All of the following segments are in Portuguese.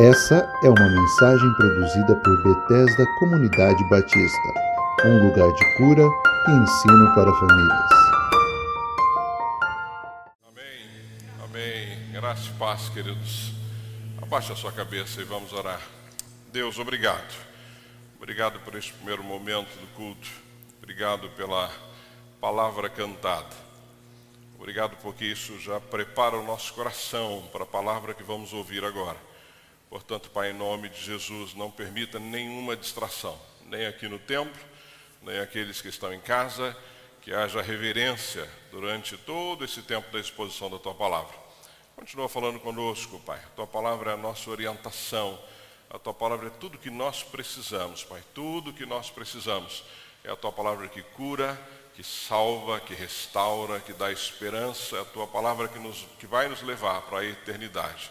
Essa é uma mensagem produzida por Bethesda Comunidade Batista, um lugar de cura e ensino para famílias. Amém, amém. Graça e paz, queridos. Abaixe a sua cabeça e vamos orar. Deus, obrigado. Obrigado por este primeiro momento do culto. Obrigado pela palavra cantada. Obrigado porque isso já prepara o nosso coração para a palavra que vamos ouvir agora. Portanto, Pai, em nome de Jesus, não permita nenhuma distração, nem aqui no templo, nem aqueles que estão em casa, que haja reverência durante todo esse tempo da exposição da Tua palavra. Continua falando conosco, Pai. A Tua palavra é a nossa orientação, a Tua palavra é tudo que nós precisamos, Pai. Tudo que nós precisamos é a Tua palavra que cura, que salva, que restaura, que dá esperança, é a Tua palavra que, nos, que vai nos levar para a eternidade.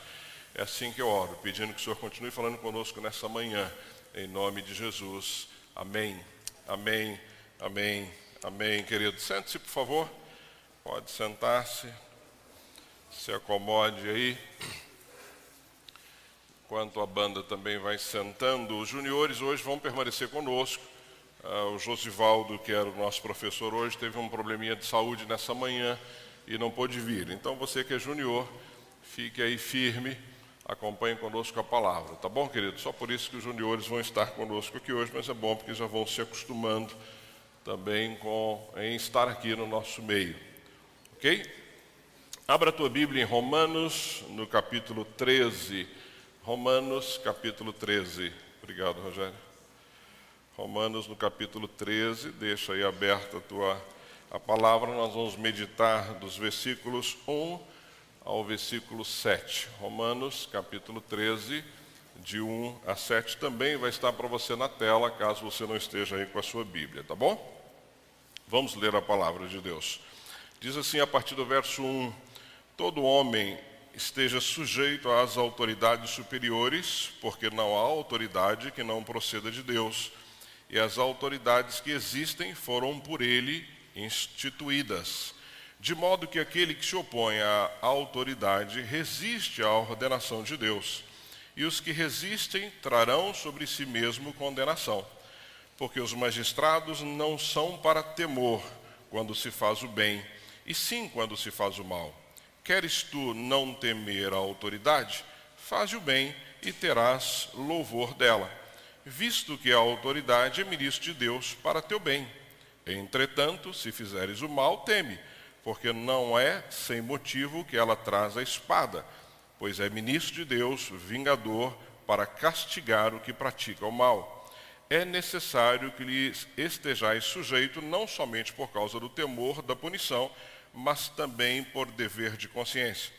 É assim que eu oro, pedindo que o Senhor continue falando conosco nessa manhã, em nome de Jesus. Amém, amém, amém, amém. Querido, sente-se, por favor. Pode sentar-se. Se acomode aí. Enquanto a banda também vai sentando, os juniores hoje vão permanecer conosco. Uh, o Josivaldo, que era o nosso professor hoje, teve um probleminha de saúde nessa manhã e não pôde vir. Então, você que é junior, fique aí firme acompanhem conosco a palavra, tá bom, querido? Só por isso que os juniores vão estar conosco aqui hoje, mas é bom porque já vão se acostumando também com em estar aqui no nosso meio, ok? Abra a tua Bíblia em Romanos, no capítulo 13. Romanos, capítulo 13. Obrigado, Rogério. Romanos, no capítulo 13. Deixa aí aberta a tua a palavra. Nós vamos meditar dos versículos 1 ao versículo 7. Romanos, capítulo 13, de 1 a 7, também vai estar para você na tela, caso você não esteja aí com a sua Bíblia, tá bom? Vamos ler a palavra de Deus. Diz assim a partir do verso 1: Todo homem esteja sujeito às autoridades superiores, porque não há autoridade que não proceda de Deus, e as autoridades que existem foram por ele instituídas de modo que aquele que se opõe à autoridade resiste à ordenação de Deus, e os que resistem trarão sobre si mesmo condenação, porque os magistrados não são para temor quando se faz o bem, e sim quando se faz o mal. Queres tu não temer a autoridade? Faze o bem e terás louvor dela, visto que a autoridade é ministro de Deus para teu bem. Entretanto, se fizeres o mal, teme porque não é sem motivo que ela traz a espada, pois é ministro de Deus, vingador, para castigar o que pratica o mal. É necessário que lhes estejais sujeito não somente por causa do temor da punição, mas também por dever de consciência.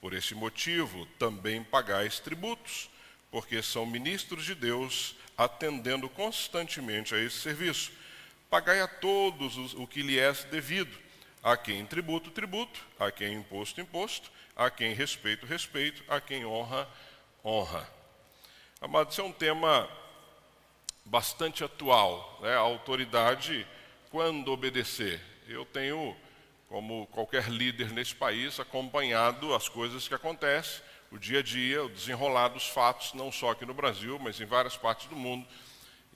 Por esse motivo, também pagais tributos, porque são ministros de Deus, atendendo constantemente a esse serviço. Pagai a todos o que lhe é devido a quem tributo, tributo, a quem imposto, imposto, a quem respeito, respeito, a quem honra, honra. Amado, isso é um tema bastante atual, né? a autoridade quando obedecer. Eu tenho, como qualquer líder nesse país, acompanhado as coisas que acontecem, o dia a dia, o desenrolar dos fatos, não só aqui no Brasil, mas em várias partes do mundo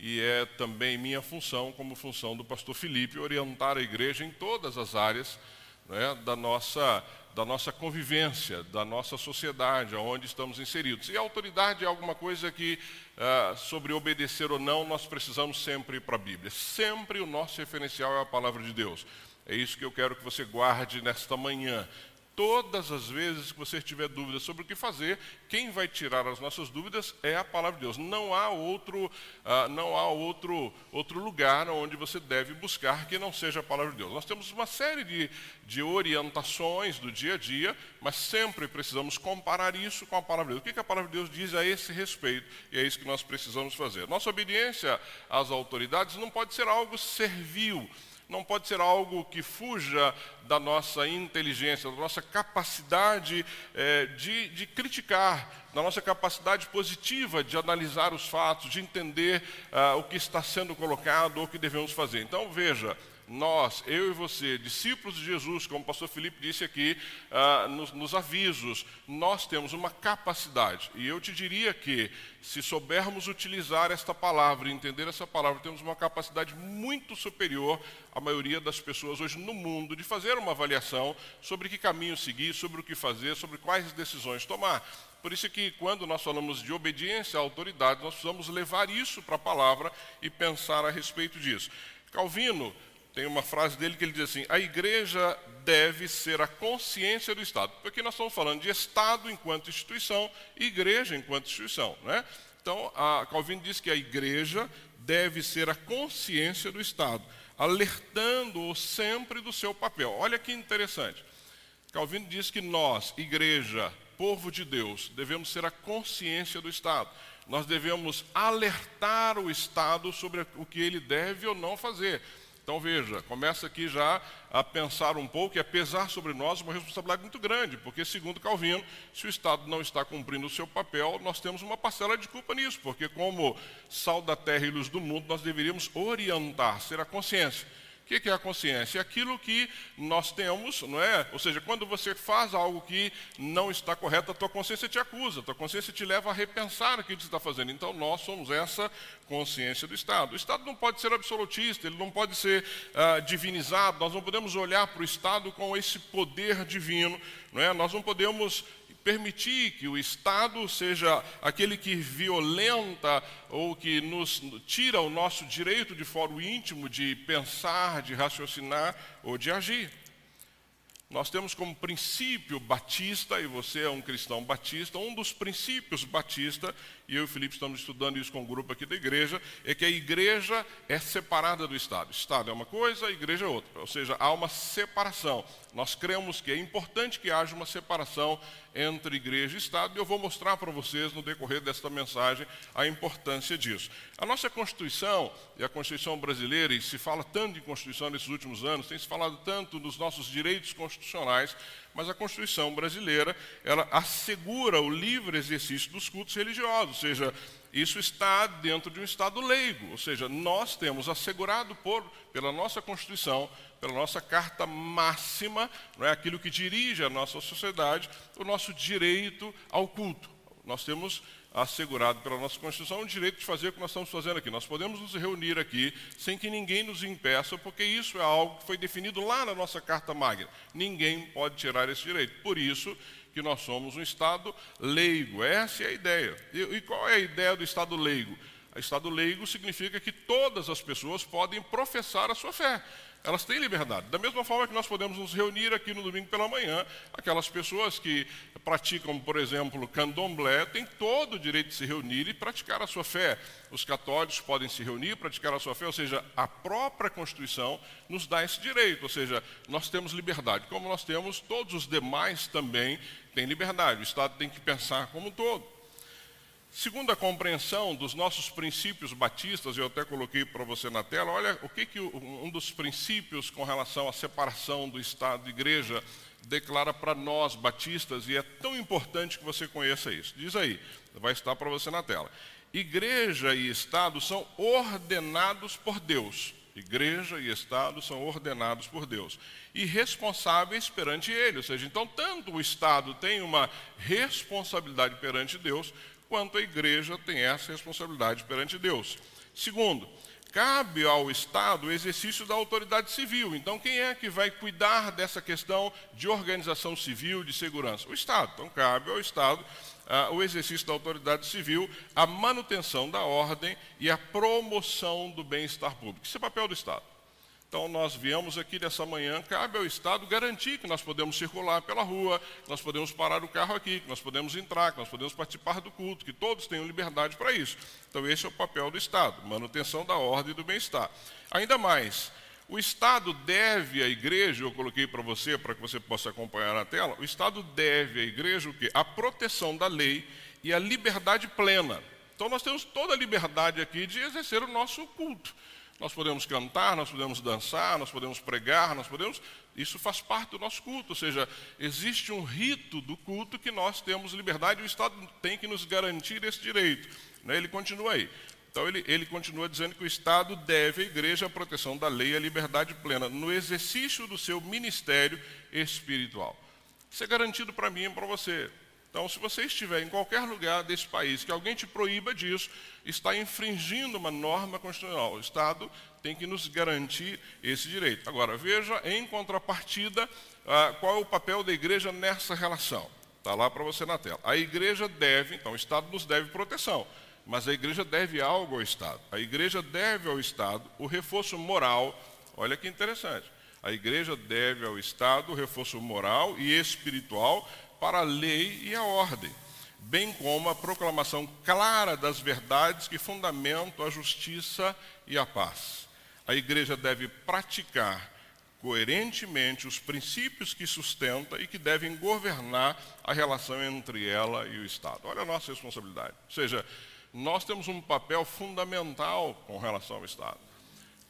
e é também minha função, como função do pastor Felipe, orientar a igreja em todas as áreas né, da, nossa, da nossa convivência, da nossa sociedade, onde estamos inseridos. E a autoridade é alguma coisa que, ah, sobre obedecer ou não, nós precisamos sempre ir para a Bíblia. Sempre o nosso referencial é a palavra de Deus. É isso que eu quero que você guarde nesta manhã todas as vezes que você tiver dúvidas sobre o que fazer, quem vai tirar as nossas dúvidas é a palavra de Deus. Não há outro, uh, não há outro, outro lugar onde você deve buscar que não seja a palavra de Deus. Nós temos uma série de, de orientações do dia a dia, mas sempre precisamos comparar isso com a palavra de Deus. O que, que a palavra de Deus diz a esse respeito? E é isso que nós precisamos fazer. Nossa obediência às autoridades não pode ser algo servil não pode ser algo que fuja da nossa inteligência, da nossa capacidade é, de, de criticar, da nossa capacidade positiva de analisar os fatos, de entender ah, o que está sendo colocado ou o que devemos fazer. Então, veja, nós, eu e você, discípulos de Jesus, como o pastor Felipe disse aqui uh, nos, nos avisos, nós temos uma capacidade. E eu te diria que, se soubermos utilizar esta palavra e entender essa palavra, temos uma capacidade muito superior à maioria das pessoas hoje no mundo de fazer uma avaliação sobre que caminho seguir, sobre o que fazer, sobre quais decisões tomar. Por isso que quando nós falamos de obediência à autoridade, nós precisamos levar isso para a palavra e pensar a respeito disso. Calvino tem uma frase dele que ele diz assim: a igreja deve ser a consciência do Estado. Porque nós estamos falando de Estado enquanto instituição igreja enquanto instituição. Né? Então, Calvino diz que a igreja deve ser a consciência do Estado, alertando-o sempre do seu papel. Olha que interessante. Calvino diz que nós, igreja, povo de Deus, devemos ser a consciência do Estado. Nós devemos alertar o Estado sobre o que ele deve ou não fazer. Então veja, começa aqui já a pensar um pouco e a pesar sobre nós uma responsabilidade muito grande, porque segundo Calvino, se o Estado não está cumprindo o seu papel, nós temos uma parcela de culpa nisso, porque como sal da terra e luz do mundo, nós deveríamos orientar, ser a consciência. O que é a consciência? É aquilo que nós temos, não é? Ou seja, quando você faz algo que não está correto, a tua consciência te acusa, a tua consciência te leva a repensar aquilo que você está fazendo. Então, nós somos essa consciência do Estado. O Estado não pode ser absolutista, ele não pode ser uh, divinizado, nós não podemos olhar para o Estado com esse poder divino, não é? Nós não podemos permitir que o Estado seja aquele que violenta ou que nos tira o nosso direito de fórum íntimo de pensar, de raciocinar ou de agir. Nós temos como princípio batista, e você é um cristão batista, um dos princípios batista, e eu e o Felipe estamos estudando isso com um grupo aqui da igreja, é que a igreja é separada do Estado. Estado é uma coisa, a igreja é outra. Ou seja, há uma separação. Nós cremos que é importante que haja uma separação entre igreja e Estado, e eu vou mostrar para vocês no decorrer desta mensagem a importância disso. A nossa Constituição, e a Constituição brasileira, e se fala tanto em Constituição nesses últimos anos, tem se falado tanto dos nossos direitos constitucionais, mas a Constituição brasileira, ela assegura o livre exercício dos cultos religiosos, ou seja, isso está dentro de um Estado leigo, ou seja, nós temos assegurado por, pela nossa Constituição, pela nossa carta máxima, não é aquilo que dirige a nossa sociedade, o nosso direito ao culto. Nós temos assegurado pela nossa Constituição o direito de fazer o que nós estamos fazendo aqui. Nós podemos nos reunir aqui sem que ninguém nos impeça, porque isso é algo que foi definido lá na nossa Carta Magna. Ninguém pode tirar esse direito. Por isso que nós somos um Estado leigo. Essa é a ideia. E, e qual é a ideia do Estado leigo? O Estado leigo significa que todas as pessoas podem professar a sua fé elas têm liberdade. Da mesma forma que nós podemos nos reunir aqui no domingo pela manhã, aquelas pessoas que praticam, por exemplo, candomblé, têm todo o direito de se reunir e praticar a sua fé. Os católicos podem se reunir e praticar a sua fé, ou seja, a própria Constituição nos dá esse direito, ou seja, nós temos liberdade, como nós temos, todos os demais também têm liberdade. O Estado tem que pensar como um todo. Segundo a compreensão dos nossos princípios batistas, eu até coloquei para você na tela, olha o que, que um dos princípios com relação à separação do Estado e igreja declara para nós batistas, e é tão importante que você conheça isso. Diz aí, vai estar para você na tela. Igreja e Estado são ordenados por Deus. Igreja e Estado são ordenados por Deus e responsáveis perante Ele. Ou seja, então, tanto o Estado tem uma responsabilidade perante Deus, quanto a igreja tem essa responsabilidade perante Deus. Segundo, cabe ao Estado o exercício da autoridade civil. Então, quem é que vai cuidar dessa questão de organização civil, de segurança? O Estado. Então, cabe ao Estado uh, o exercício da autoridade civil, a manutenção da ordem e a promoção do bem-estar público. Isso é papel do Estado. Então, nós viemos aqui nessa manhã, cabe ao Estado garantir que nós podemos circular pela rua, que nós podemos parar o carro aqui, que nós podemos entrar, que nós podemos participar do culto, que todos tenham liberdade para isso. Então, esse é o papel do Estado, manutenção da ordem e do bem-estar. Ainda mais, o Estado deve à igreja, eu coloquei para você, para que você possa acompanhar na tela, o Estado deve à igreja o quê? A proteção da lei e a liberdade plena. Então, nós temos toda a liberdade aqui de exercer o nosso culto. Nós podemos cantar, nós podemos dançar, nós podemos pregar, nós podemos. Isso faz parte do nosso culto, ou seja, existe um rito do culto que nós temos liberdade e o Estado tem que nos garantir esse direito. Né? Ele continua aí. Então ele, ele continua dizendo que o Estado deve à igreja a proteção da lei e a liberdade plena no exercício do seu ministério espiritual. Isso é garantido para mim e para você. Então, se você estiver em qualquer lugar desse país que alguém te proíba disso, está infringindo uma norma constitucional. O Estado tem que nos garantir esse direito. Agora, veja em contrapartida ah, qual é o papel da igreja nessa relação. Está lá para você na tela. A igreja deve, então, o Estado nos deve proteção, mas a igreja deve algo ao Estado. A igreja deve ao Estado o reforço moral. Olha que interessante. A igreja deve ao Estado o reforço moral e espiritual para a lei e a ordem, bem como a proclamação clara das verdades que fundamentam a justiça e a paz. A igreja deve praticar coerentemente os princípios que sustenta e que devem governar a relação entre ela e o Estado. Olha a nossa responsabilidade. Ou seja, nós temos um papel fundamental com relação ao Estado.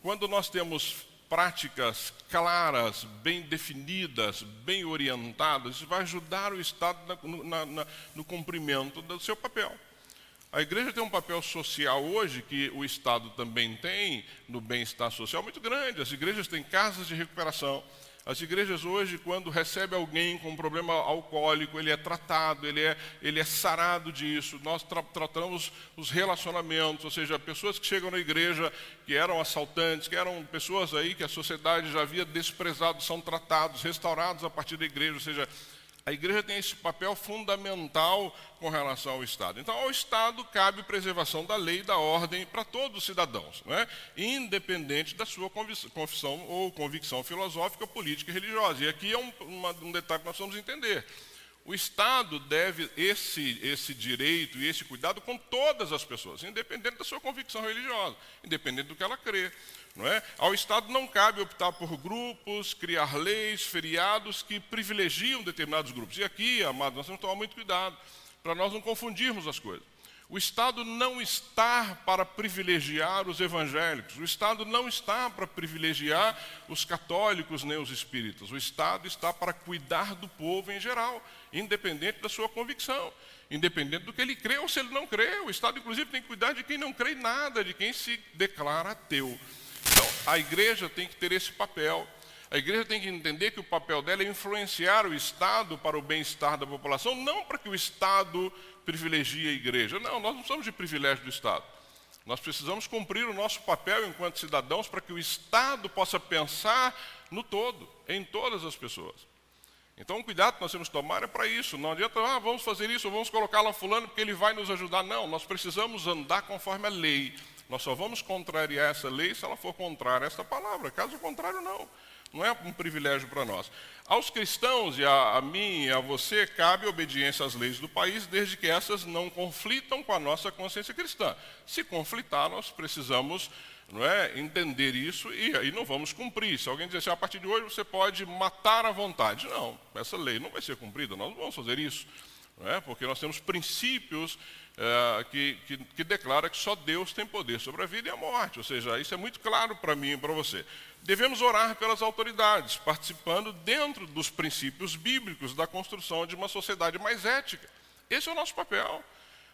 Quando nós temos práticas claras, bem definidas, bem orientadas, isso vai ajudar o Estado na, na, no cumprimento do seu papel. A igreja tem um papel social hoje, que o Estado também tem, no bem-estar social, muito grande. As igrejas têm casas de recuperação, as igrejas hoje, quando recebe alguém com um problema alcoólico, ele é tratado, ele é, ele é sarado disso. Nós tra tratamos os relacionamentos, ou seja, pessoas que chegam na igreja que eram assaltantes, que eram pessoas aí que a sociedade já havia desprezado, são tratados, restaurados a partir da igreja, ou seja, a igreja tem esse papel fundamental com relação ao Estado. Então, ao Estado cabe preservação da lei e da ordem para todos os cidadãos, é? independente da sua confissão ou convicção filosófica, política e religiosa. E aqui é um, uma, um detalhe que nós vamos entender. O Estado deve esse, esse direito e esse cuidado com todas as pessoas, independente da sua convicção religiosa, independente do que ela crê. Não é? Ao Estado não cabe optar por grupos, criar leis, feriados que privilegiam determinados grupos. E aqui, amados, nós temos que tomar muito cuidado para nós não confundirmos as coisas. O Estado não está para privilegiar os evangélicos, o Estado não está para privilegiar os católicos nem os espíritas. O Estado está para cuidar do povo em geral, independente da sua convicção, independente do que ele crê ou se ele não crê. O Estado, inclusive, tem que cuidar de quem não crê em nada, de quem se declara ateu. Então, a igreja tem que ter esse papel. A igreja tem que entender que o papel dela é influenciar o Estado para o bem-estar da população, não para que o Estado privilegie a igreja. Não, nós não somos de privilégio do Estado. Nós precisamos cumprir o nosso papel enquanto cidadãos para que o Estado possa pensar no todo, em todas as pessoas. Então, o cuidado que nós temos que tomar é para isso. Não adianta, ah, vamos fazer isso, vamos colocar lá fulano porque ele vai nos ajudar. Não, nós precisamos andar conforme a lei. Nós só vamos contrariar essa lei se ela for contrária a esta palavra. Caso contrário, não. Não é um privilégio para nós. Aos cristãos, e a, a mim e a você, cabe obediência às leis do país, desde que essas não conflitam com a nossa consciência cristã. Se conflitar, nós precisamos não é, entender isso e aí não vamos cumprir. Se alguém dizer assim, a partir de hoje você pode matar à vontade. Não, essa lei não vai ser cumprida, nós não vamos fazer isso. Não é? Porque nós temos princípios é, que, que, que declara que só Deus tem poder sobre a vida e a morte. Ou seja, isso é muito claro para mim e para você. Devemos orar pelas autoridades, participando dentro dos princípios bíblicos da construção de uma sociedade mais ética. Esse é o nosso papel.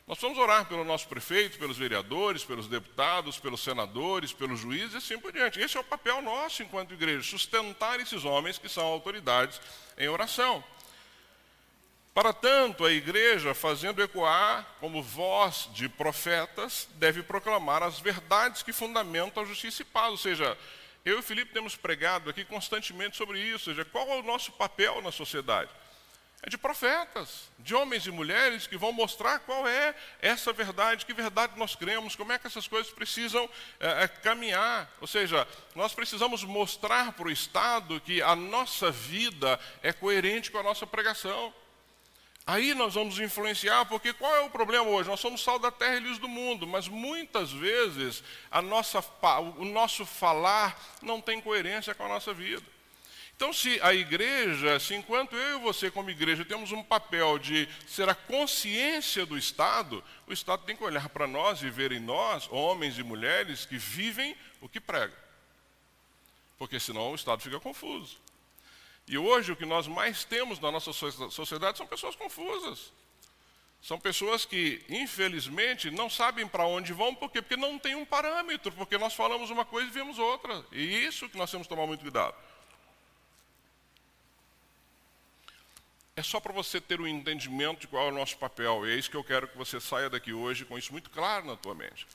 Nós vamos orar pelo nosso prefeito, pelos vereadores, pelos deputados, pelos senadores, pelos juízes e assim por diante. Esse é o papel nosso enquanto igreja, sustentar esses homens que são autoridades em oração. Para tanto, a igreja, fazendo ecoar como voz de profetas, deve proclamar as verdades que fundamentam a justiça e paz. Ou seja, eu e Felipe temos pregado aqui constantemente sobre isso. Ou seja, qual é o nosso papel na sociedade? É de profetas, de homens e mulheres que vão mostrar qual é essa verdade, que verdade nós cremos, como é que essas coisas precisam é, caminhar. Ou seja, nós precisamos mostrar para o Estado que a nossa vida é coerente com a nossa pregação. Aí nós vamos influenciar, porque qual é o problema hoje? Nós somos sal da terra e luz do mundo, mas muitas vezes nossa, o nosso falar não tem coerência com a nossa vida. Então, se a igreja, se enquanto eu e você, como igreja, temos um papel de ser a consciência do Estado, o Estado tem que olhar para nós e ver em nós, homens e mulheres, que vivem o que pregam. Porque senão o Estado fica confuso. E hoje o que nós mais temos na nossa sociedade são pessoas confusas. São pessoas que, infelizmente, não sabem para onde vão, por quê? Porque não tem um parâmetro, porque nós falamos uma coisa e vemos outra. E isso que nós temos que tomar muito cuidado. É só para você ter um entendimento de qual é o nosso papel. E é isso que eu quero que você saia daqui hoje com isso muito claro na tua mente.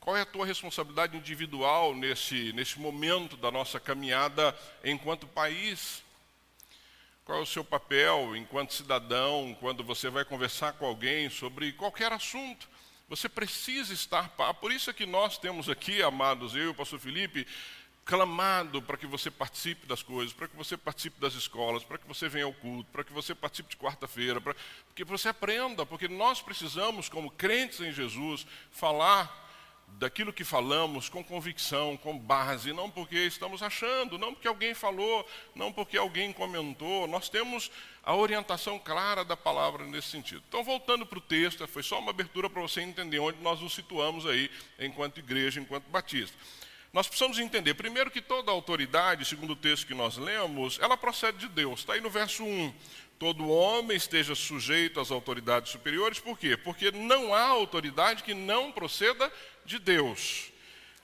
Qual é a tua responsabilidade individual nesse, nesse momento da nossa caminhada enquanto país? Qual é o seu papel enquanto cidadão, quando você vai conversar com alguém sobre qualquer assunto? Você precisa estar. Por isso é que nós temos aqui, amados, eu e o pastor Felipe, clamado para que você participe das coisas, para que você participe das escolas, para que você venha ao culto, para que você participe de quarta-feira, para que você aprenda, porque nós precisamos, como crentes em Jesus, falar daquilo que falamos com convicção, com base, não porque estamos achando, não porque alguém falou, não porque alguém comentou. Nós temos a orientação clara da palavra nesse sentido. Então, voltando para o texto, foi só uma abertura para você entender onde nós nos situamos aí enquanto igreja, enquanto batista. Nós precisamos entender, primeiro, que toda autoridade, segundo o texto que nós lemos, ela procede de Deus. Está aí no verso 1. Todo homem esteja sujeito às autoridades superiores, por quê? Porque não há autoridade que não proceda de Deus.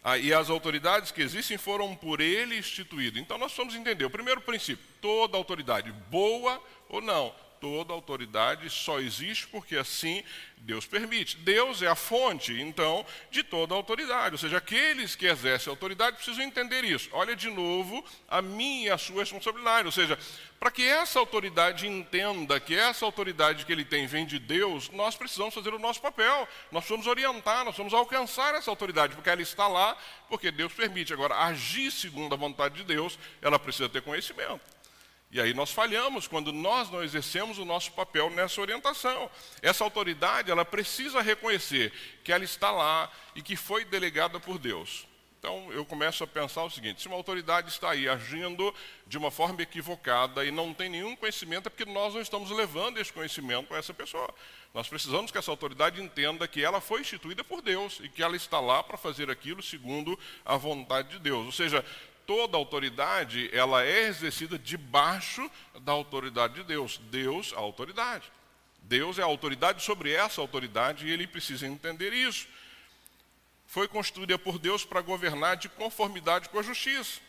Ah, e as autoridades que existem foram por ele instituídas. Então nós precisamos entender o primeiro princípio: toda autoridade, boa ou não, toda autoridade só existe porque assim Deus permite. Deus é a fonte, então, de toda autoridade. Ou seja, aqueles que exercem autoridade precisam entender isso. Olha de novo a minha e a sua responsabilidade. Ou seja, para que essa autoridade entenda que essa autoridade que ele tem vem de Deus, nós precisamos fazer o nosso papel. Nós precisamos orientar, nós precisamos alcançar essa autoridade, porque ela está lá, porque Deus permite. Agora, agir segundo a vontade de Deus, ela precisa ter conhecimento. E aí nós falhamos quando nós não exercemos o nosso papel nessa orientação. Essa autoridade, ela precisa reconhecer que ela está lá e que foi delegada por Deus. Então eu começo a pensar o seguinte: se uma autoridade está aí agindo de uma forma equivocada e não tem nenhum conhecimento, é porque nós não estamos levando esse conhecimento a essa pessoa. Nós precisamos que essa autoridade entenda que ela foi instituída por Deus e que ela está lá para fazer aquilo segundo a vontade de Deus. Ou seja, toda autoridade ela é exercida debaixo da autoridade de Deus. Deus, a autoridade. Deus é a autoridade sobre essa autoridade e ele precisa entender isso. Foi construída por Deus para governar de conformidade com a justiça.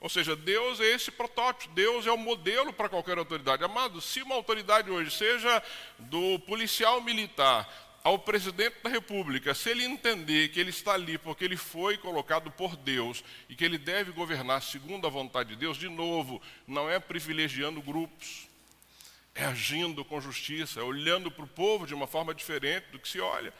Ou seja, Deus é esse protótipo, Deus é o modelo para qualquer autoridade. Amado, se uma autoridade hoje, seja do policial militar, ao presidente da República, se ele entender que ele está ali porque ele foi colocado por Deus e que ele deve governar segundo a vontade de Deus, de novo, não é privilegiando grupos, é agindo com justiça, é olhando para o povo de uma forma diferente do que se olha.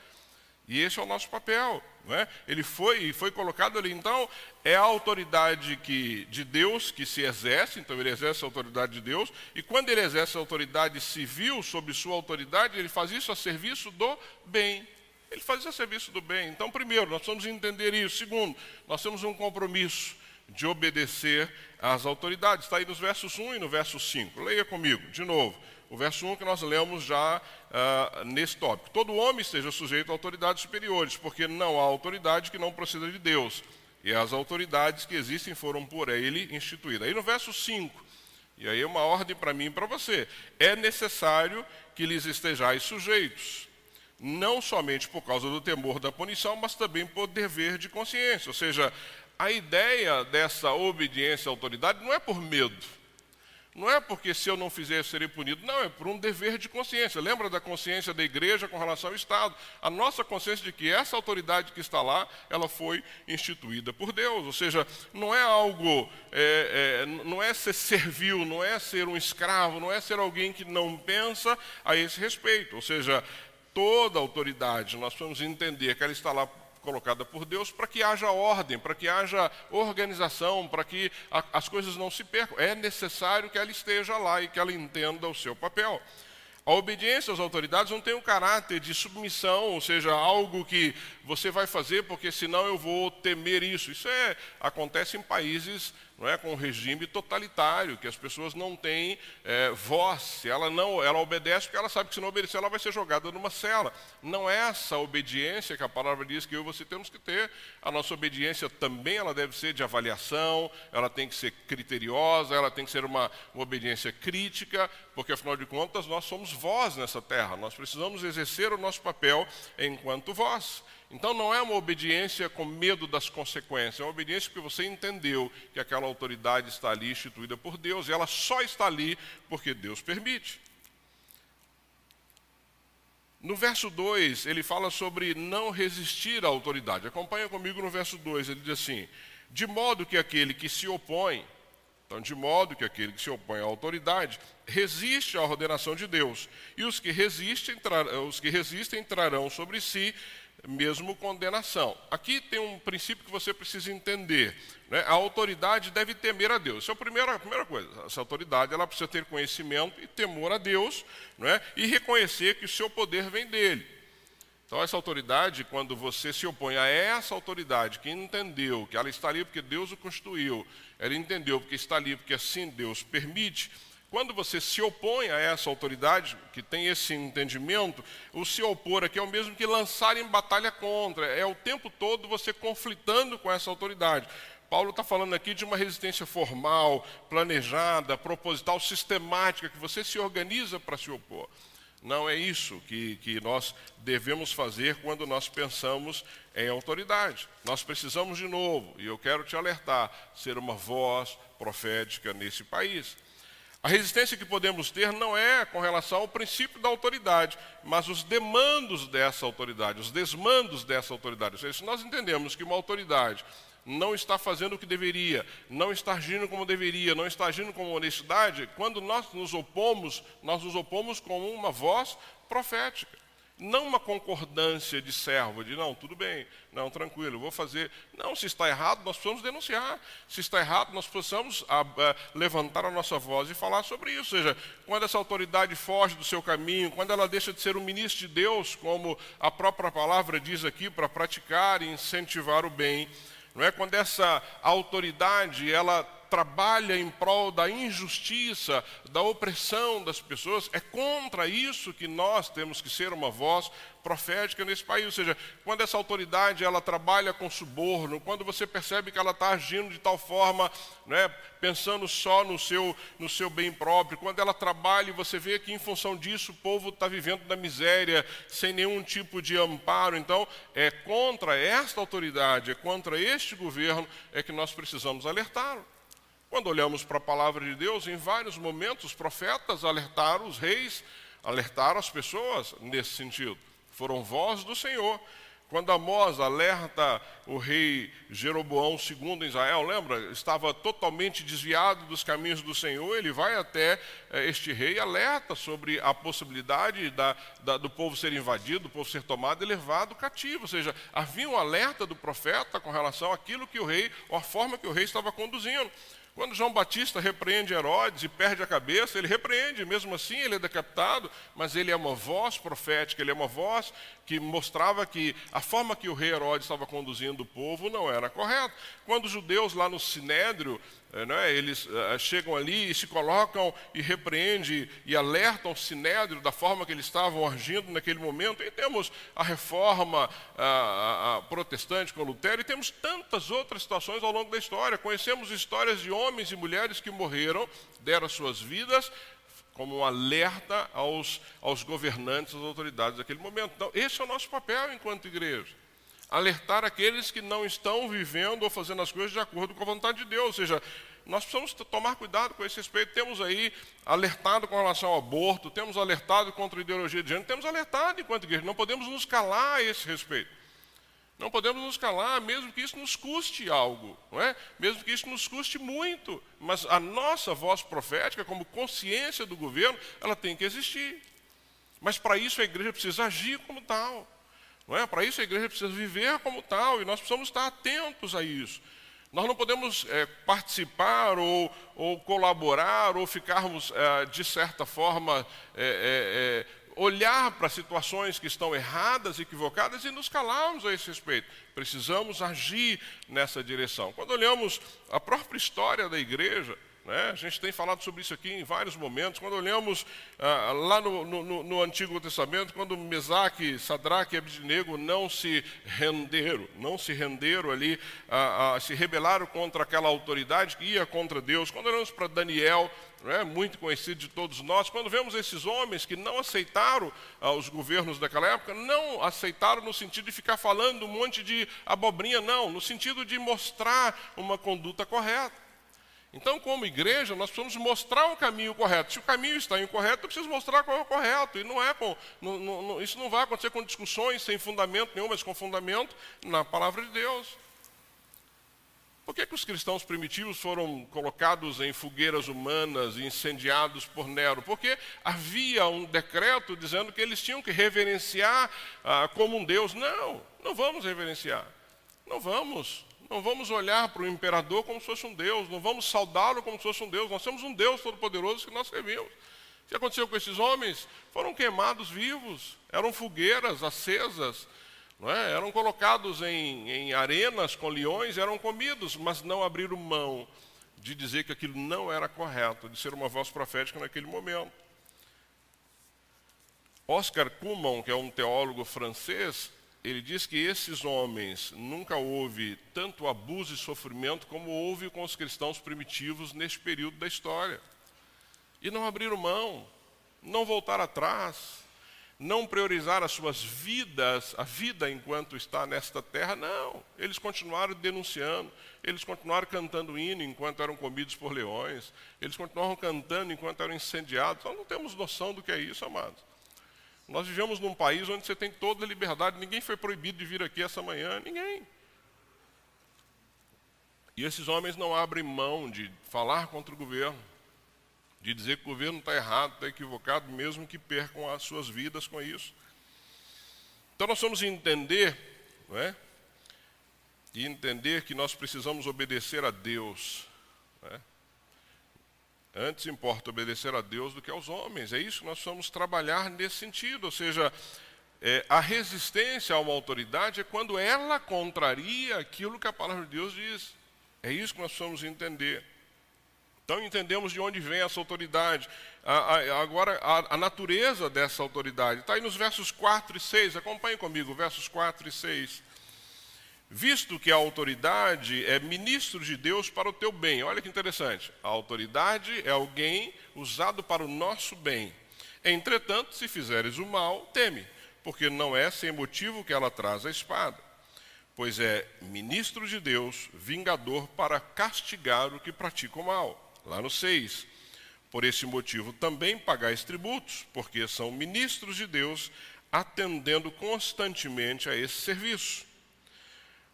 E esse é o nosso papel. Não é? Ele foi, foi colocado ali. Então, é a autoridade que, de Deus que se exerce, então ele exerce a autoridade de Deus, e quando ele exerce a autoridade civil sobre sua autoridade, ele faz isso a serviço do bem. Ele faz isso a serviço do bem. Então, primeiro, nós precisamos entender isso. Segundo, nós temos um compromisso de obedecer às autoridades. Está aí nos versos 1 e no verso 5. Leia comigo, de novo o verso 1 que nós lemos já uh, nesse tópico. Todo homem esteja sujeito a autoridades superiores, porque não há autoridade que não proceda de Deus. E as autoridades que existem foram por ele instituídas. Aí no verso 5, e aí é uma ordem para mim e para você: é necessário que lhes estejais sujeitos, não somente por causa do temor da punição, mas também por dever de consciência. Ou seja, a ideia dessa obediência à autoridade não é por medo não é porque se eu não fizer eu serei punido, não, é por um dever de consciência. Lembra da consciência da igreja com relação ao Estado? A nossa consciência de que essa autoridade que está lá, ela foi instituída por Deus. Ou seja, não é algo, é, é, não é ser servil, não é ser um escravo, não é ser alguém que não pensa a esse respeito. Ou seja, toda autoridade, nós vamos entender que ela está lá colocada por Deus para que haja ordem, para que haja organização, para que a, as coisas não se percam. É necessário que ela esteja lá e que ela entenda o seu papel. A obediência às autoridades não tem um caráter de submissão, ou seja, algo que você vai fazer porque senão eu vou temer isso. Isso é, acontece em países não é, com um regime totalitário, que as pessoas não têm é, voz. Ela não, ela obedece porque ela sabe que se não obedecer ela vai ser jogada numa cela. Não é essa obediência que a palavra diz que eu e você temos que ter. A nossa obediência também ela deve ser de avaliação, ela tem que ser criteriosa, ela tem que ser uma, uma obediência crítica, porque afinal de contas nós somos voz nessa terra. Nós precisamos exercer o nosso papel enquanto voz. Então não é uma obediência com medo das consequências, é uma obediência porque você entendeu que aquela autoridade está ali instituída por Deus e ela só está ali porque Deus permite. No verso 2, ele fala sobre não resistir à autoridade. Acompanha comigo no verso 2, ele diz assim: De modo que aquele que se opõe, então, de modo que aquele que se opõe à autoridade resiste à ordenação de Deus, e os que resistem, os que resistem trarão sobre si mesmo condenação. Aqui tem um princípio que você precisa entender. Né? A autoridade deve temer a Deus. Essa é a primeira, a primeira coisa. Essa autoridade ela precisa ter conhecimento e temor a Deus né? e reconhecer que o seu poder vem dele. Então, essa autoridade, quando você se opõe a essa autoridade, que entendeu que ela está ali porque Deus o constituiu, ela entendeu porque está ali porque assim Deus permite, quando você se opõe a essa autoridade, que tem esse entendimento, o se opor aqui é o mesmo que lançar em batalha contra, é o tempo todo você conflitando com essa autoridade. Paulo está falando aqui de uma resistência formal, planejada, proposital, sistemática, que você se organiza para se opor. Não é isso que, que nós devemos fazer quando nós pensamos em autoridade. Nós precisamos, de novo, e eu quero te alertar, ser uma voz profética nesse país. A resistência que podemos ter não é com relação ao princípio da autoridade, mas os demandos dessa autoridade, os desmandos dessa autoridade. Ou seja, se nós entendemos que uma autoridade não está fazendo o que deveria, não está agindo como deveria, não está agindo com honestidade, quando nós nos opomos, nós nos opomos com uma voz profética. Não uma concordância de servo, de não, tudo bem, não, tranquilo, vou fazer. Não, se está errado, nós precisamos denunciar. Se está errado, nós precisamos a, a, levantar a nossa voz e falar sobre isso. Ou seja, quando essa autoridade foge do seu caminho, quando ela deixa de ser um ministro de Deus, como a própria palavra diz aqui, para praticar e incentivar o bem, não é? Quando essa autoridade ela trabalha em prol da injustiça, da opressão das pessoas, é contra isso que nós temos que ser uma voz profética nesse país. Ou seja, quando essa autoridade ela trabalha com suborno, quando você percebe que ela está agindo de tal forma, né, pensando só no seu, no seu bem próprio, quando ela trabalha e você vê que em função disso o povo está vivendo na miséria, sem nenhum tipo de amparo, então é contra esta autoridade, é contra este governo é que nós precisamos alertar. Quando olhamos para a palavra de Deus, em vários momentos os profetas alertaram os reis, alertaram as pessoas nesse sentido. Foram voz do Senhor. Quando Amós alerta o rei Jeroboão II em Israel, lembra? Estava totalmente desviado dos caminhos do Senhor, ele vai até eh, este rei e alerta sobre a possibilidade da, da, do povo ser invadido, do povo ser tomado e levado cativo. Ou seja, havia um alerta do profeta com relação àquilo que o rei, ou a forma que o rei estava conduzindo. Quando João Batista repreende Herodes e perde a cabeça, ele repreende, mesmo assim ele é decapitado, mas ele é uma voz profética, ele é uma voz que mostrava que a forma que o rei Herodes estava conduzindo o povo não era correta. Quando os judeus lá no Sinédrio né, eles uh, chegam ali e se colocam e repreendem e alertam o sinédrio da forma que eles estavam agindo naquele momento. E temos a reforma protestante com Lutero e temos tantas outras situações ao longo da história. Conhecemos histórias de homens e mulheres que morreram, deram suas vidas como um alerta aos, aos governantes, às autoridades daquele momento. Então, esse é o nosso papel enquanto igreja alertar aqueles que não estão vivendo ou fazendo as coisas de acordo com a vontade de Deus. Ou seja, nós precisamos tomar cuidado com esse respeito. Temos aí alertado com relação ao aborto, temos alertado contra a ideologia de gênero, temos alertado enquanto igreja. Não podemos nos calar a esse respeito. Não podemos nos calar, mesmo que isso nos custe algo, não é? mesmo que isso nos custe muito. Mas a nossa voz profética, como consciência do governo, ela tem que existir. Mas para isso a igreja precisa agir como tal. Não é? Para isso a igreja precisa viver como tal e nós precisamos estar atentos a isso. Nós não podemos é, participar ou, ou, colaborar ou ficarmos, é, de certa forma, é, é, é olhar para situações que estão erradas, equivocadas e nos calarmos a esse respeito. Precisamos agir nessa direção. Quando olhamos a própria história da igreja, né? A gente tem falado sobre isso aqui em vários momentos. Quando olhamos ah, lá no, no, no, Antigo Testamento, quando Mesaque, Sadraque e Abednego não se renderam, não se renderam ali, ah, ah, se rebelaram contra aquela autoridade que ia contra Deus. Quando olhamos para Daniel, né, muito conhecido de todos nós, quando vemos esses homens que não aceitaram ah, os governos daquela época, não aceitaram no sentido de ficar falando um monte de abobrinha, não, no sentido de mostrar uma conduta correta. Então, como igreja, nós precisamos mostrar o caminho correto. Se o caminho está incorreto, eu preciso mostrar qual é o correto. E não é com, não, não, isso não vai acontecer com discussões sem fundamento nenhum, mas com fundamento na palavra de Deus. Por que, que os cristãos primitivos foram colocados em fogueiras humanas e incendiados por Nero? Porque havia um decreto dizendo que eles tinham que reverenciar ah, como um Deus. Não, não vamos reverenciar. Não vamos. Não vamos olhar para o imperador como se fosse um Deus, não vamos saudá-lo como se fosse um Deus. Nós temos um Deus todo-poderoso que nós servimos. O que aconteceu com esses homens? Foram queimados vivos, eram fogueiras acesas, é? eram colocados em, em arenas com leões, eram comidos, mas não abriram mão de dizer que aquilo não era correto, de ser uma voz profética naquele momento. Oscar Cummon, que é um teólogo francês, ele diz que esses homens nunca houve tanto abuso e sofrimento como houve com os cristãos primitivos neste período da história. E não abriram mão, não voltaram atrás, não priorizar as suas vidas, a vida enquanto está nesta terra, não. Eles continuaram denunciando, eles continuaram cantando hino enquanto eram comidos por leões, eles continuaram cantando enquanto eram incendiados. Nós não temos noção do que é isso, amados. Nós vivemos num país onde você tem toda a liberdade, ninguém foi proibido de vir aqui essa manhã, ninguém. E esses homens não abrem mão de falar contra o governo, de dizer que o governo está errado, está equivocado, mesmo que percam as suas vidas com isso. Então nós vamos entender, não é? E entender que nós precisamos obedecer a Deus. Não é? Antes importa obedecer a Deus do que aos homens. É isso que nós vamos trabalhar nesse sentido. Ou seja, é, a resistência a uma autoridade é quando ela contraria aquilo que a palavra de Deus diz. É isso que nós precisamos entender. Então entendemos de onde vem essa autoridade. A, a, agora, a, a, natureza dessa autoridade. Está aí nos versos 4 e 6. Acompanhe comigo, versos 4 e 6 visto que a autoridade é ministro de Deus para o teu bem. Olha que interessante. A autoridade é alguém usado para o nosso bem. Entretanto, se fizeres o mal, teme, porque não é sem motivo que ela traz a espada. Pois é ministro de Deus, vingador para castigar o que pratica o mal. Lá no 6. Por esse motivo também pagais tributos, porque são ministros de Deus, atendendo constantemente a esse serviço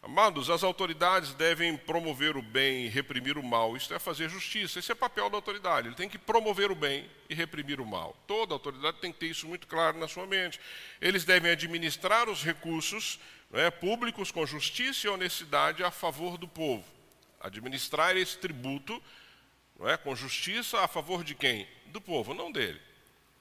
Amados, as autoridades devem promover o bem e reprimir o mal. Isto é fazer justiça. Esse é o papel da autoridade. Ele tem que promover o bem e reprimir o mal. Toda autoridade tem que ter isso muito claro na sua mente. Eles devem administrar os recursos é, públicos com justiça e honestidade a favor do povo. Administrar esse tributo é, com justiça a favor de quem? Do povo, não dele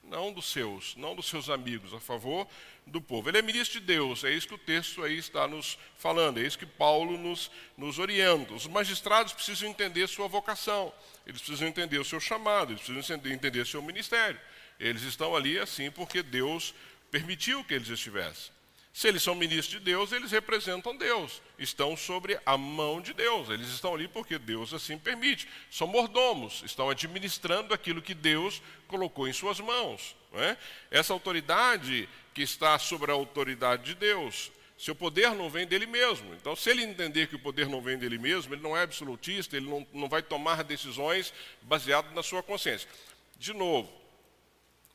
não dos seus, não dos seus amigos, a favor do povo. Ele é ministro de Deus, é isso que o texto aí está nos falando, é isso que Paulo nos, nos orienta. Os magistrados precisam entender sua vocação, eles precisam entender o seu chamado, eles precisam entender seu ministério. Eles estão ali assim porque Deus permitiu que eles estivessem. Se eles são ministros de Deus, eles representam Deus, estão sobre a mão de Deus, eles estão ali porque Deus assim permite. São mordomos, estão administrando aquilo que Deus colocou em suas mãos. É? Essa autoridade que está sobre a autoridade de Deus, seu poder não vem dele mesmo. Então, se ele entender que o poder não vem dele mesmo, ele não é absolutista, ele não, não vai tomar decisões baseadas na sua consciência. De novo,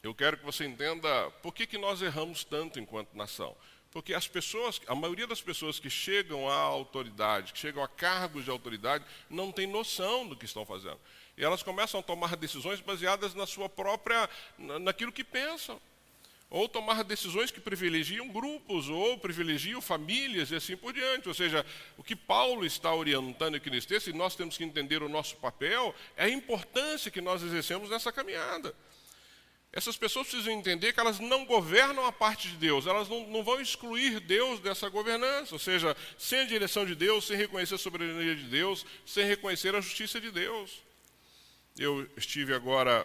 eu quero que você entenda por que, que nós erramos tanto enquanto nação. Porque as pessoas, a maioria das pessoas que chegam à autoridade, que chegam a cargos de autoridade, não tem noção do que estão fazendo. E elas começam a tomar decisões baseadas na sua própria, naquilo que pensam. Ou tomar decisões que privilegiam grupos, ou privilegiam famílias e assim por diante. Ou seja, o que Paulo está orientando aqui nesse texto, e nós temos que entender o nosso papel, é a importância que nós exercemos nessa caminhada. Essas pessoas precisam entender que elas não governam a parte de Deus, elas não, não, vão excluir Deus dessa governança, ou seja, sem a direção de Deus, sem reconhecer a soberania de Deus, sem reconhecer a justiça de Deus. Eu estive agora,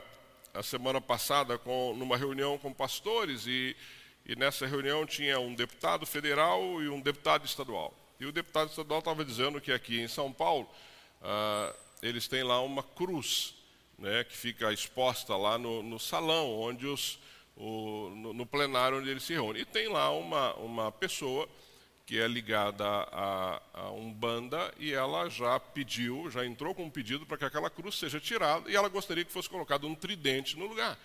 a semana passada, com, numa reunião com pastores, e, e nessa reunião tinha um deputado federal e um deputado estadual. E o deputado estadual estava dizendo que aqui em São Paulo, ah, eles têm lá uma cruz né, que fica exposta lá no, no salão, onde os, o, no, no, plenário onde eles se reúnem. E tem lá uma, uma pessoa que é ligada a, a Umbanda e ela já pediu, já entrou com um pedido para que aquela cruz seja tirada e ela gostaria que fosse colocado um tridente no lugar.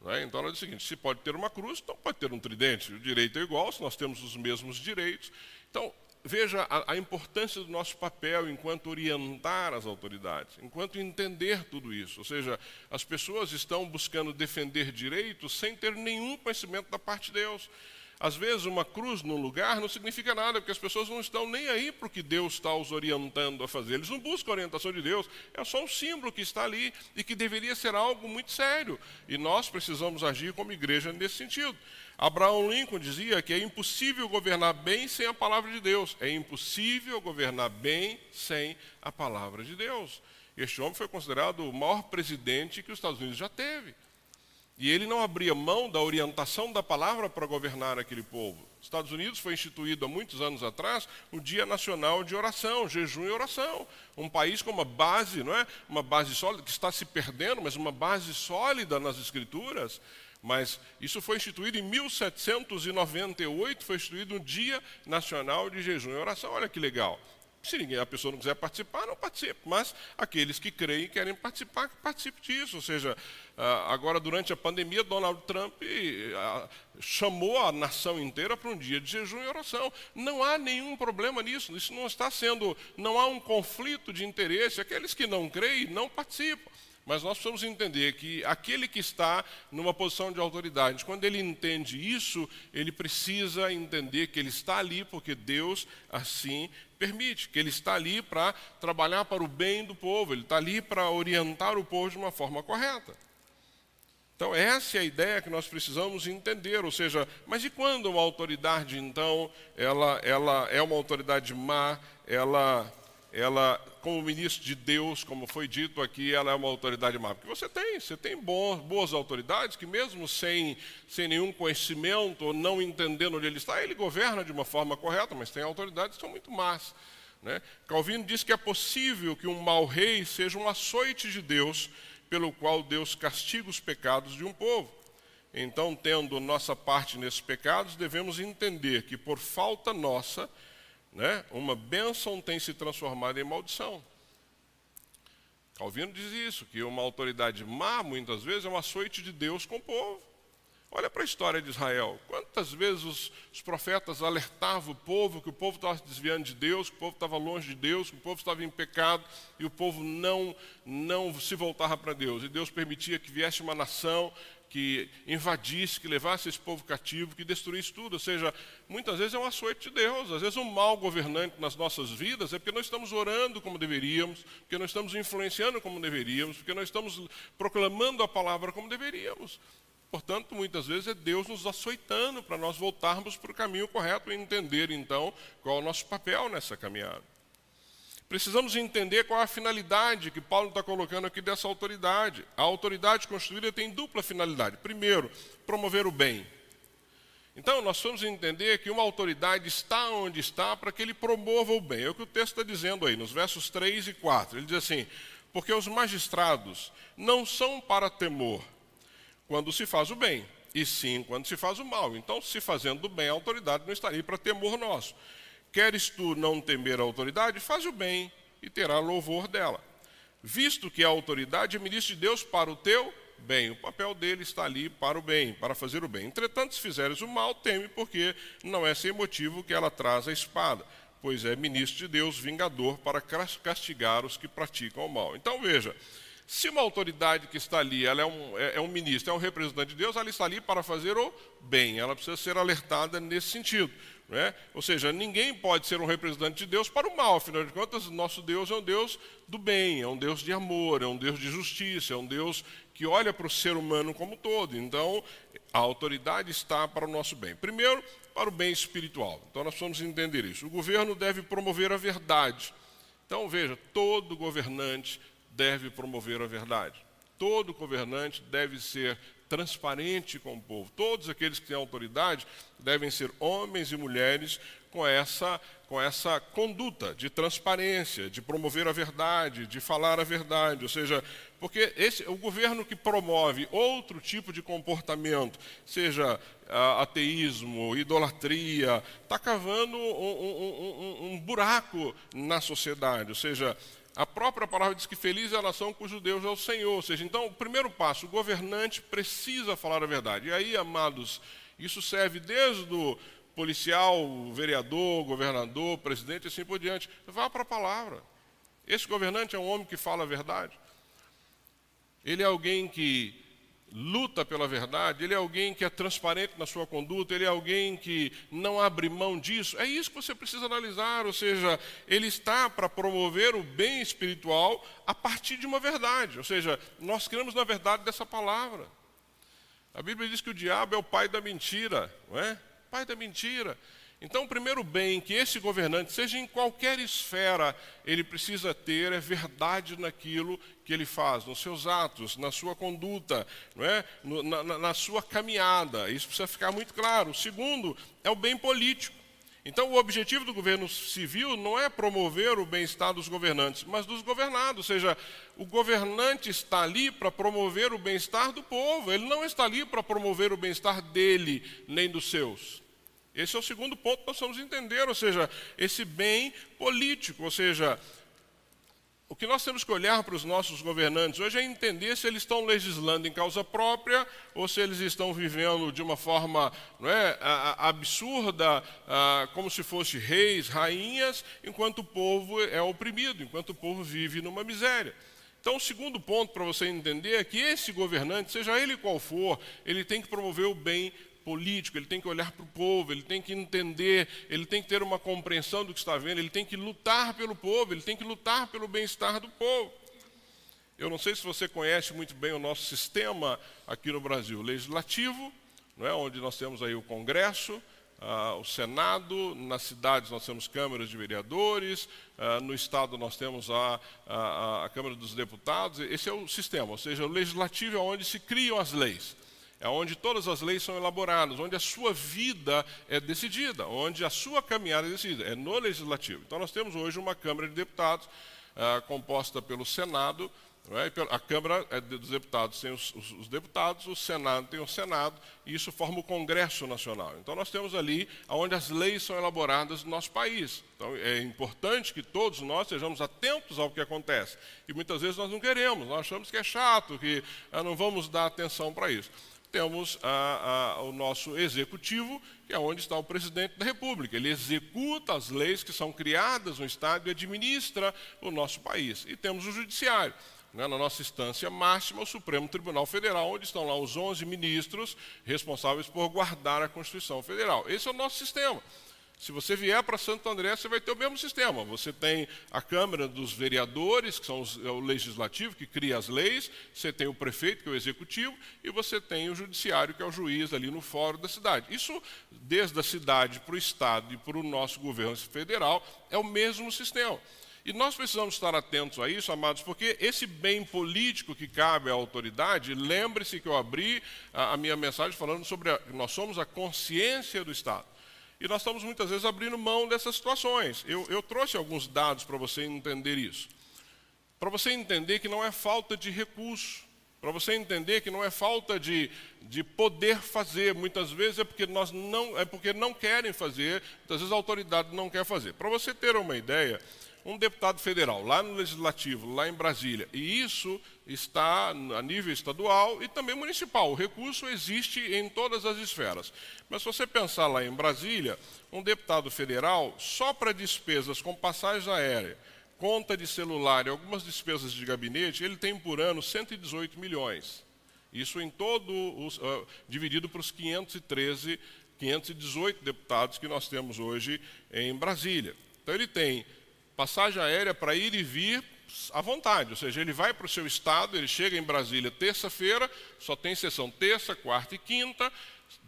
Né? Então ela diz o seguinte: se pode ter uma cruz, então pode ter um tridente. O direito é igual, se nós temos os mesmos direitos. Então, veja a, a, importância do nosso papel enquanto orientar as autoridades, enquanto entender tudo isso. Ou seja, as pessoas estão buscando defender direitos sem ter nenhum conhecimento da parte de Deus. Às vezes, uma cruz no lugar não significa nada, porque as pessoas não estão nem aí para o que Deus está os orientando a fazer. Eles não buscam a orientação de Deus, é só um símbolo que está ali e que deveria ser algo muito sério. E nós precisamos agir como igreja nesse sentido. Abraão Lincoln dizia que é impossível governar bem sem a palavra de Deus. É impossível governar bem sem a palavra de Deus. Este homem foi considerado o maior presidente que os Estados Unidos já teve. E ele não abria mão da orientação da palavra para governar aquele povo. Os Estados Unidos foi instituído há muitos anos atrás o Dia Nacional de Oração, jejum e oração. Um país com uma base, não é? Uma base sólida, que está se perdendo, mas uma base sólida nas escrituras. Mas isso foi instituído em 1798, foi instituído um Dia Nacional de Jejum e Oração. Olha que legal. Se ninguém, a pessoa não quiser participar, não participe. Mas aqueles que creem e querem participar, que participe disso. Ou seja, ah, agora durante a pandemia, Donald Trump ah, chamou a nação inteira para um dia de jejum e oração. Não há nenhum problema nisso. Isso não está sendo, não há um conflito de interesse. Aqueles que não creem não participam. Mas nós precisamos entender que aquele que está numa posição de autoridade, quando ele entende isso, ele precisa entender que ele está ali porque Deus assim permite, que ele está ali para trabalhar para o bem do povo, ele está ali para orientar o povo de uma forma correta. Então, essa é a ideia que nós precisamos entender, ou seja, mas e quando uma autoridade, então, ela, ela é uma autoridade má, ela ela, como ministro de Deus, como foi dito aqui, ela é uma autoridade má. Porque você tem, você tem boas autoridades que mesmo sem, sem nenhum conhecimento ou não entendendo onde ele está, ele governa de uma forma correta, mas tem autoridades que são muito más. Né? Calvino diz que é possível que um mau rei seja um açoite de Deus, pelo qual Deus castiga os pecados de um povo. Então, tendo nossa parte nesses pecados, devemos entender que por falta nossa, né, uma bênção tem se transformado em maldição. Calvino diz isso, que uma autoridade má, muitas vezes, é um açoite de Deus com o povo. Olha para a história de Israel. Quantas vezes os, os, profetas alertavam o povo que o povo estava se desviando de Deus, que o povo estava longe de Deus, que o povo estava em pecado e o povo não, não se voltava para Deus. E Deus permitia que viesse uma nação que invadisse, que levasse esse povo cativo, que destruísse tudo. Ou seja, muitas vezes é um açoite de Deus. Às vezes um mal governante nas nossas vidas é porque nós estamos orando como deveríamos, porque nós estamos influenciando como deveríamos, porque nós estamos proclamando a palavra como deveríamos. Portanto, muitas vezes é Deus nos açoitando para nós voltarmos para o caminho correto e entender, então, qual é o nosso papel nessa caminhada. Precisamos entender qual é a finalidade que Paulo está colocando aqui dessa autoridade. A autoridade constituída tem dupla finalidade. Primeiro, promover o bem. Então, nós vamos entender que uma autoridade está onde está para que ele promova o bem. É o que o texto está dizendo aí, nos versos 3 e 4. Ele diz assim: Porque os magistrados não são para temor quando se faz o bem, e sim quando se faz o mal. Então, se fazendo o bem, a autoridade não estaria para temor nosso. Queres tu não temer a autoridade? Faz o bem e terá louvor dela. Visto que a autoridade é ministro de Deus para o teu bem, o papel dele está ali para o bem, para fazer o bem. Entretanto, se fizeres o mal, teme, porque não é sem motivo que ela traz a espada, pois é ministro de Deus, vingador, para castigar os que praticam o mal. Então veja, Se uma autoridade que está ali, ela é um, é, é um ministro, é um representante de Deus, ela está ali para fazer o bem. Ela precisa ser alertada nesse sentido. É? Ou seja, ninguém pode ser um representante de Deus para o mal, afinal de contas, nosso Deus é um Deus do bem, é um Deus de amor, é um Deus de justiça, é um Deus que olha para o ser humano como todo. Então, a autoridade está para o nosso bem. Primeiro, para o bem espiritual. Então, nós precisamos entender isso. O governo deve promover a verdade. Então, veja, todo governante deve promover a verdade. Todo governante deve ser transparente com o povo. Todos aqueles que têm autoridade devem ser homens e mulheres com essa, com essa conduta de transparência, de promover a verdade, de falar a verdade. Ou seja, porque esse, o governo que promove outro tipo de comportamento, seja uh, ateísmo, idolatria, está cavando um, um, um, um buraco na sociedade. Ou seja, a própria palavra diz que feliz é a nação cujo Deus é o Senhor. Ou seja, então, o primeiro passo, o governante precisa falar a verdade. E aí, amados, isso serve desde o policial, vereador, governador, presidente e assim por diante. Vá para a palavra. Esse governante é um homem que fala a verdade. Ele é alguém que luta pela verdade, ele é alguém que é transparente na sua conduta, ele é alguém que não abre mão disso. É isso que você precisa analisar, ou seja, ele está para promover o bem espiritual a partir de uma verdade, ou seja, nós cremos na verdade dessa palavra. A Bíblia diz que o diabo é o pai da mentira, não é? Pai da mentira. Então, o primeiro bem que esse governante, seja em qualquer esfera, ele precisa ter é verdade naquilo que ele faz, nos seus atos, na sua conduta, não é? na, na, na sua caminhada. Isso precisa ficar muito claro. O segundo é o bem político. Então, o objetivo do governo civil não é promover o bem-estar dos governantes, mas dos governados. Ou seja, o governante está ali para promover o bem-estar do povo, ele não está ali para promover o bem-estar dele nem dos seus. Esse é o segundo ponto que nós vamos entender, ou seja, esse bem político, ou seja, o que nós temos que olhar para os nossos governantes hoje é entender se eles estão legislando em causa própria ou se eles estão vivendo de uma forma não é, absurda, como se fossem reis, rainhas, enquanto o povo é oprimido, enquanto o povo vive numa miséria. Então, o segundo ponto para você entender é que esse governante, seja ele qual for, ele tem que promover o bem político, ele tem que olhar para o povo, ele tem que entender, ele tem que ter uma compreensão do que está vendo, ele tem que lutar pelo povo, ele tem que lutar pelo bem-estar do povo. Eu não sei se você conhece muito bem o nosso sistema aqui no Brasil, legislativo, não é? onde nós temos aí o Congresso, ah, o Senado, nas cidades nós temos câmaras de vereadores, ah, no Estado nós temos a, a, a Câmara dos Deputados, esse é o sistema, ou seja, o legislativo é onde se criam as leis é onde todas as leis são elaboradas, onde a sua vida é decidida, onde a sua caminhada é decidida, é no legislativo. Então nós temos hoje uma Câmara de Deputados ah, composta pelo Senado, é? a Câmara é dos Deputados tem os, os, os, deputados, o Senado tem o Senado, e isso forma o Congresso Nacional. Então nós temos ali onde as leis são elaboradas no nosso país. Então é importante que todos nós sejamos atentos ao que acontece. E muitas vezes nós não queremos, nós achamos que é chato, que ah, não vamos dar atenção para isso temos a, a, o nosso executivo, que é onde está o presidente da República. Ele executa as leis que são criadas no Estado e administra o nosso país. E temos o judiciário. Né, na nossa instância máxima, o Supremo Tribunal Federal, onde estão lá os 11 ministros responsáveis por guardar a Constituição Federal. Esse é o nosso sistema. Se você vier para Santo André, você vai ter o mesmo sistema. Você tem a Câmara dos Vereadores, que são os, é o legislativo, que cria as leis, você tem o prefeito, que é o executivo, e você tem o judiciário, que é o juiz ali no fórum da cidade. Isso, desde a cidade para o Estado e para o nosso governo federal, é o mesmo sistema. E nós precisamos estar atentos a isso, amados, porque esse bem político que cabe à autoridade, lembre-se que eu abri a, a minha mensagem falando sobre a, nós somos a consciência do Estado. E nós estamos muitas vezes abrindo mão dessas situações. Eu, eu trouxe alguns dados para você entender isso. Para você entender que não é falta de recurso. Para você entender que não é falta de, de poder fazer. Muitas vezes é porque, nós não, é porque não querem fazer, muitas vezes a autoridade não quer fazer. Para você ter uma ideia, um deputado federal lá no Legislativo, lá em Brasília, e isso está a nível estadual e também municipal. O recurso existe em todas as esferas. Mas se você pensar lá em Brasília, um deputado federal, só para despesas com passagem aérea, conta de celular e algumas despesas de gabinete, ele tem por ano 118 milhões. Isso em todo, os, uh, dividido para os 513, 518 deputados que nós temos hoje em Brasília. Então ele tem passagem aérea para ir e vir à vontade, ou seja, ele vai para o seu estado, ele chega em Brasília terça-feira, só tem sessão terça, quarta e quinta,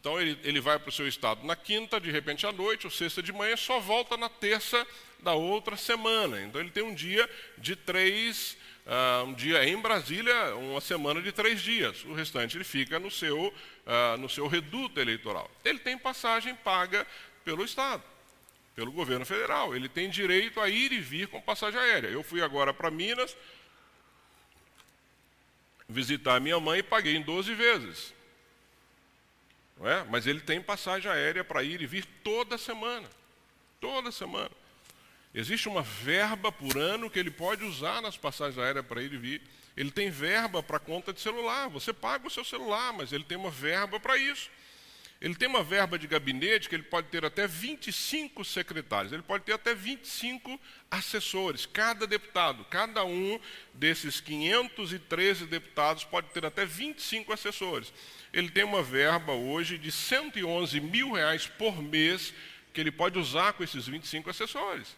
então ele, ele vai para o seu estado na quinta, de repente à noite, ou sexta de manhã, só volta na terça da outra semana. Então ele tem um dia de três, uh, um dia em Brasília, uma semana de três dias. O restante ele fica no seu, uh, no seu reduto eleitoral. Ele tem passagem paga pelo Estado pelo governo federal. Ele tem direito a ir e vir com passagem aérea. Eu fui agora para Minas visitar minha mãe e paguei em 12 vezes. Não é? Mas ele tem passagem aérea para ir e vir toda semana. Toda semana. Existe uma verba por ano que ele pode usar nas passagens aéreas para ir e vir. Ele tem verba para conta de celular. Você paga o seu celular, mas ele tem uma verba para isso. Ele tem uma verba de gabinete que ele pode ter até 25 secretários, ele pode ter até 25 assessores, cada deputado, cada um desses 513 deputados pode ter até 25 assessores. Ele tem uma verba hoje de 111 mil reais por mês que ele pode usar com esses 25 assessores.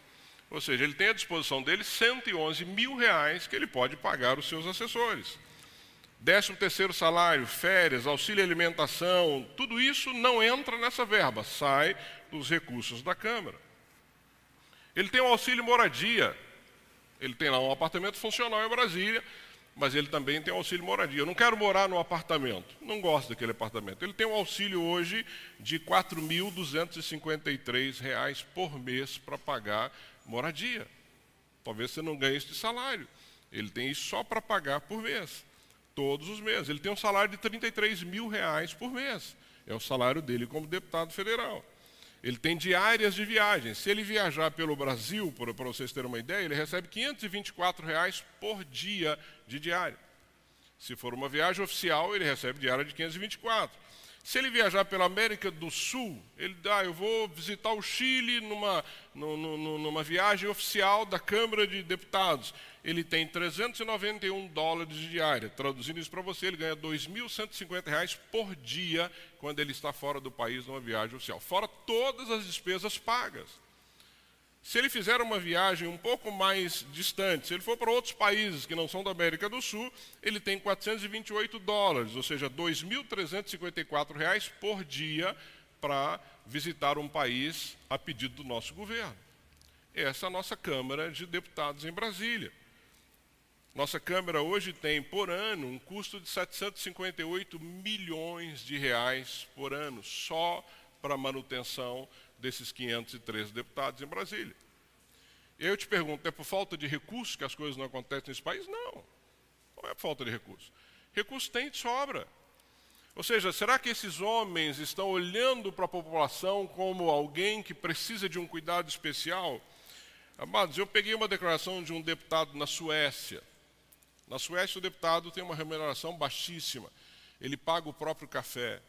Ou seja, ele tem à disposição dele 111 mil reais que ele pode pagar os seus assessores. Décimo terceiro salário, férias, auxílio alimentação, tudo isso não entra nessa verba, sai dos recursos da Câmara. Ele tem o auxílio moradia, ele tem lá um apartamento funcional em Brasília, mas ele também tem o auxílio moradia. Eu não quero morar no apartamento, não gosto daquele apartamento. Ele tem um auxílio hoje de R$ 4.253 por mês para pagar moradia. Talvez você não ganhe este salário. Ele tem isso só para pagar por mês todos os meses. Ele tem um salário de 33 mil reais por mês. É o salário dele como deputado federal. Ele tem diárias de viagem. Se ele viajar pelo Brasil, para vocês terem uma ideia, ele recebe 524 reais por dia de diária. Se for uma viagem oficial, ele recebe diária de 524. Se ele viajar pela América do Sul, ele dá, ah, eu vou visitar o Chile numa, numa viagem oficial da Câmara de Deputados. Ele tem 391 dólares diária. Traduzindo isso para você, ele ganha 2.150 reais por dia quando ele está fora do país numa viagem oficial. Fora todas as despesas pagas. Se ele fizer uma viagem um pouco mais distante, se ele for para outros países que não são da América do Sul, ele tem 428 dólares, ou seja, 2.354 reais por dia para visitar um país a pedido do nosso governo. Essa é a nossa Câmara de Deputados em Brasília. Nossa Câmara hoje tem, por ano, um custo de 758 milhões de reais por ano, só para manutenção desses 513 deputados em Brasília. Eu te pergunto, é por falta de recursos que as coisas não acontecem nesse país? Não, não é por falta de recursos. Recursos tem de sobra. Ou seja, será que esses homens estão olhando para a população como alguém que precisa de um cuidado especial? Amados, eu peguei uma declaração de um deputado na Suécia. Na Suécia, o deputado tem uma remuneração baixíssima. Ele paga o próprio café.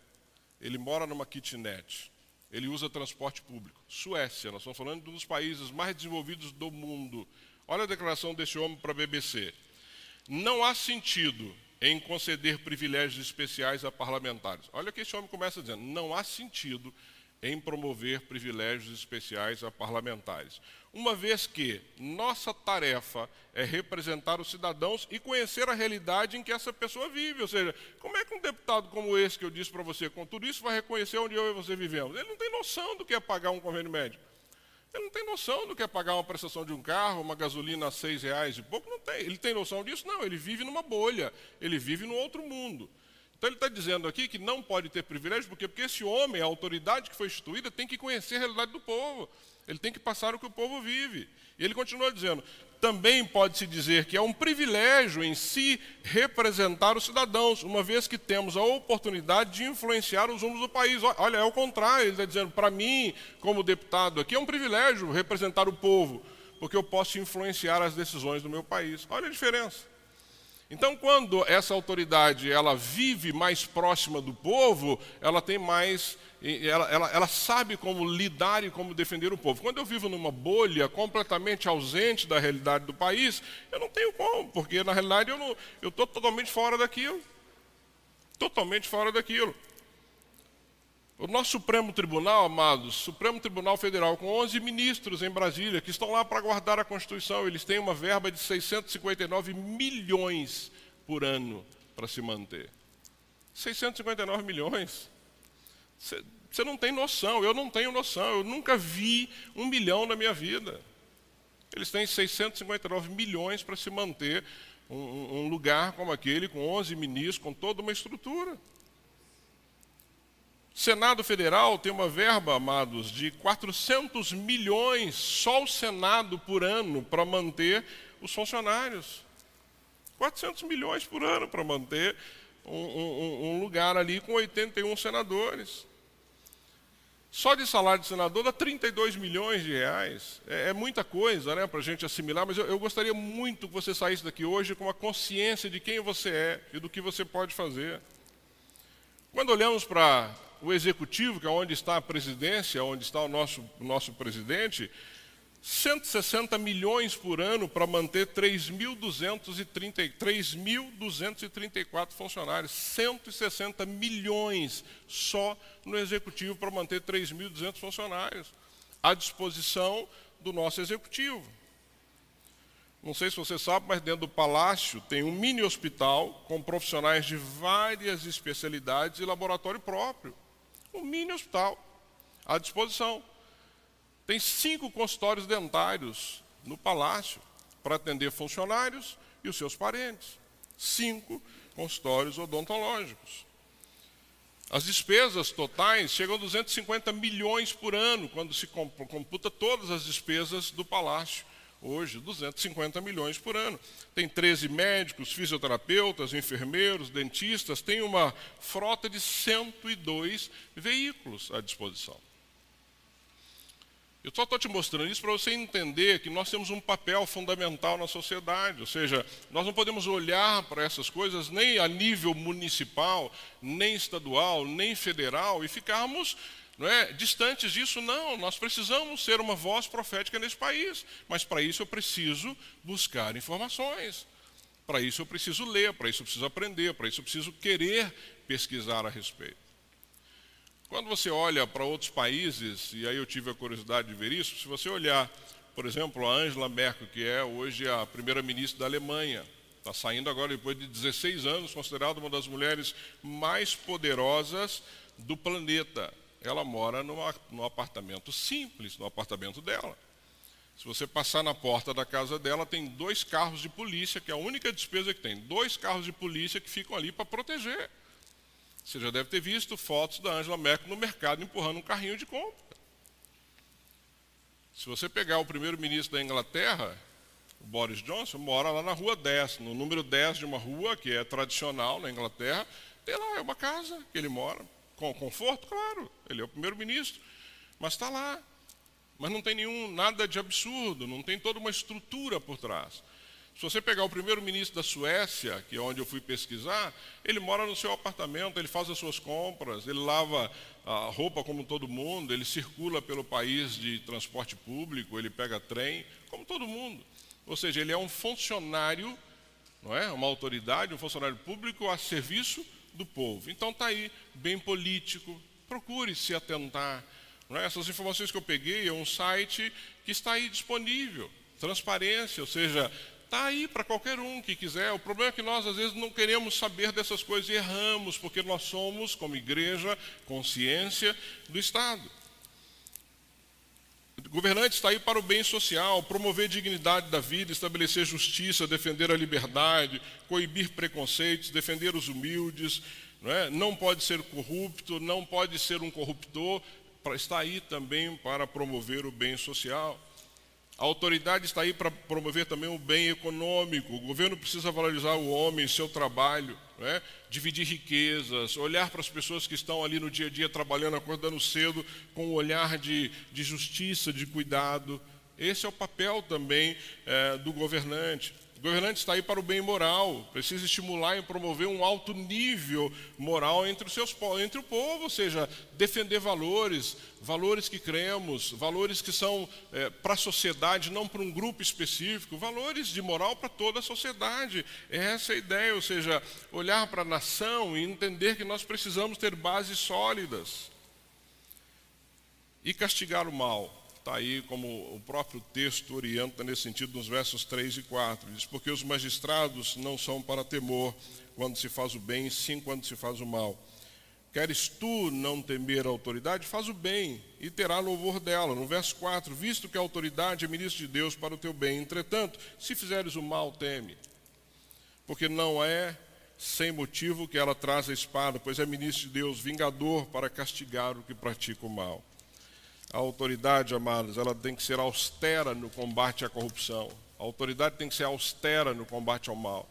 Ele mora numa kitnet ele usa transporte público. Suécia, nós estamos falando de um dos países mais desenvolvidos do mundo. Olha a declaração desse homem para a BBC. Não há sentido em conceder privilégios especiais a parlamentares. Olha o que esse homem começa dizendo: não há sentido em promover privilégios especiais a parlamentares uma vez que nossa tarefa é representar os cidadãos e conhecer a realidade em que essa pessoa vive. Ou seja, como é que um deputado como esse que eu disse para você, com tudo isso, vai reconhecer onde eu e você vivemos? Ele não tem noção do que é pagar um convênio médico. Ele não tem noção do que é pagar uma prestação de um carro, uma gasolina a seis reais e pouco. Não tem. Ele tem noção disso? Não, ele vive numa bolha, ele vive num outro mundo. Então ele está dizendo aqui que não pode ter privilégio, porque, porque esse homem, a autoridade que foi instituída, tem que conhecer a realidade do povo. Ele tem que passar o que o povo vive. E ele continua dizendo: também pode-se dizer que é um privilégio em si representar os cidadãos, uma vez que temos a oportunidade de influenciar os rumos do país. Olha, é o contrário, ele está dizendo: para mim, como deputado aqui, é um privilégio representar o povo, porque eu posso influenciar as decisões do meu país. Olha a diferença. Então, quando essa autoridade ela vive mais próxima do povo, ela tem mais, ela, ela, ela, sabe como lidar e como defender o povo. Quando eu vivo numa bolha completamente ausente da realidade do país, eu não tenho como, porque na realidade eu estou totalmente fora daquilo. Totalmente fora daquilo. O nosso Supremo Tribunal, amados, Supremo Tribunal Federal, com 11 ministros em Brasília, que estão lá para guardar a Constituição, eles têm uma verba de 659 milhões por ano para se manter. 659 milhões. Você não tem noção, eu não tenho noção, eu nunca vi um milhão na minha vida. Eles têm 659 milhões para se manter um, um lugar como aquele, com 11 ministros, com toda uma estrutura. Senado Federal tem uma verba, amados, de 400 milhões, só o Senado por ano, para manter os funcionários. 400 milhões por ano para manter um, um, um, lugar ali com 81 senadores. Só de salário de senador dá 32 milhões de reais. É, é muita coisa né, para a gente assimilar, mas eu, eu gostaria muito que você saísse daqui hoje com a consciência de quem você é e do que você pode fazer. Quando olhamos para o executivo, que é onde está a presidência, onde está o nosso, o nosso presidente, 160 milhões por ano para manter 3.234 funcionários. 160 milhões só no executivo para manter 3.200 funcionários à disposição do nosso executivo. Não sei se você sabe, mas dentro do palácio tem um mini hospital com profissionais de várias especialidades e laboratório próprio um mini hospital à disposição. Tem cinco consultórios dentários no palácio para atender funcionários e os seus parentes. Cinco consultórios odontológicos. As despesas totais chegam a 250 milhões por ano, quando se computa todas as despesas do palácio hoje 250 milhões por ano. Tem 13 médicos, fisioterapeutas, enfermeiros, dentistas, tem uma frota de 102 veículos à disposição. Eu só estou te mostrando isso para você entender que nós temos um papel fundamental na sociedade, ou seja, nós não podemos olhar para essas coisas nem a nível municipal, nem estadual, nem federal e ficarmos não é? Distantes disso, não. Nós precisamos ser uma voz profética nesse país. Mas para isso eu preciso buscar informações. Para isso eu preciso ler, para isso eu preciso aprender, para isso eu preciso querer pesquisar a respeito. Quando você olha para outros países, e aí eu tive a curiosidade de ver isso, se você olhar, por exemplo, a Angela Merkel, que é hoje a primeira-ministra da Alemanha, está saindo agora depois de 16 anos, considerada uma das mulheres mais poderosas do planeta ela mora numa, num apartamento simples, no apartamento dela. Se você passar na porta da casa dela, tem dois carros de polícia, que é a única despesa que tem. Dois carros de polícia que ficam ali para proteger. Você já deve ter visto fotos da Angela Merkel no mercado empurrando um carrinho de compra. Se você pegar o primeiro-ministro da Inglaterra, o Boris Johnson, mora lá na rua 10, no número 10 de uma rua que é tradicional na Inglaterra. Tem lá, é uma casa que ele mora. Com conforto? Claro, ele é o primeiro-ministro, mas está lá. Mas não tem nenhum nada de absurdo, não tem toda uma estrutura por trás. Se você pegar o primeiro-ministro da Suécia, que é onde eu fui pesquisar, ele mora no seu apartamento, ele faz as suas compras, ele lava a roupa como todo mundo, ele circula pelo país de transporte público, ele pega trem, como todo mundo. Ou seja, ele é um funcionário, não é? Uma autoridade, um funcionário público a serviço do povo. Então está aí, bem político, procure se atentar. É? Essas informações que eu peguei é um site que está aí disponível, transparência, ou seja, está aí para qualquer um que quiser. O problema é que nós, às vezes, não queremos saber dessas coisas e erramos, porque nós somos, como igreja, consciência do Estado. Governante está aí para o bem social, promover dignidade da vida, estabelecer justiça, defender a liberdade, coibir preconceitos, defender os humildes, não, é? não pode ser corrupto, não pode ser um corruptor, está aí também para promover o bem social. A autoridade está aí para promover também o bem econômico. O governo precisa valorizar o homem, seu trabalho, né? dividir riquezas, olhar para as pessoas que estão ali no dia a dia trabalhando, acordando cedo, com um olhar de, de justiça, de cuidado. Esse é o papel também é, do governante. Governante está aí para o bem moral, precisa estimular e promover um alto nível moral entre, os seus, entre o povo, ou seja, defender valores, valores que cremos, valores que são é, para a sociedade, não para um grupo específico, valores de moral para toda a sociedade. Essa é a ideia, ou seja, olhar para a nação e entender que nós precisamos ter bases sólidas e castigar o mal está aí como o próprio texto orienta nesse sentido nos versos 3 e 4. Diz: Porque os magistrados não são para temor quando se faz o bem, sim quando se faz o mal. Queres tu não temer a autoridade? Faz o bem e terá louvor dela. No verso 4, visto que a autoridade é ministro de Deus para o teu bem, entretanto, se fizeres o mal, teme. Porque não é sem motivo que ela traz a espada, pois é ministro de Deus, vingador para castigar o que pratica o mal. A autoridade, amados, ela tem que ser austera no combate à corrupção. A autoridade tem que ser austera no combate ao mal.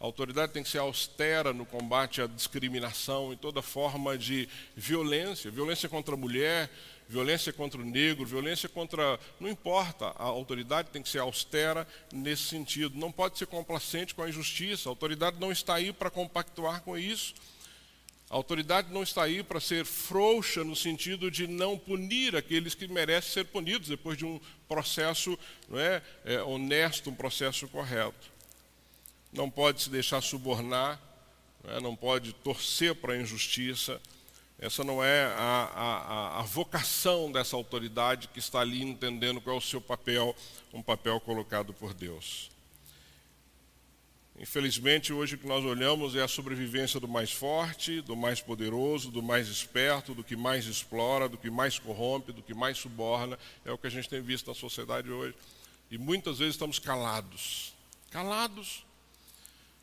A autoridade tem que ser austera no combate à discriminação e toda forma de violência, violência contra a mulher, violência contra o negro, violência contra. Não importa, a autoridade tem que ser austera nesse sentido. Não pode ser complacente com a injustiça. A autoridade não está aí para compactuar com isso. A autoridade não está aí para ser frouxa no sentido de não punir aqueles que merecem ser punidos depois de um processo não é, é honesto, um processo correto. Não pode se deixar subornar, não, é, não pode torcer para a injustiça. Essa não é a, a, a vocação dessa autoridade que está ali entendendo qual é o seu papel, um papel colocado por Deus. Infelizmente, hoje o que nós olhamos é a sobrevivência do mais forte, do mais poderoso, do mais esperto, do que mais explora, do que mais corrompe, do que mais suborna. É o que a gente tem visto na sociedade hoje. E muitas vezes estamos calados. Calados.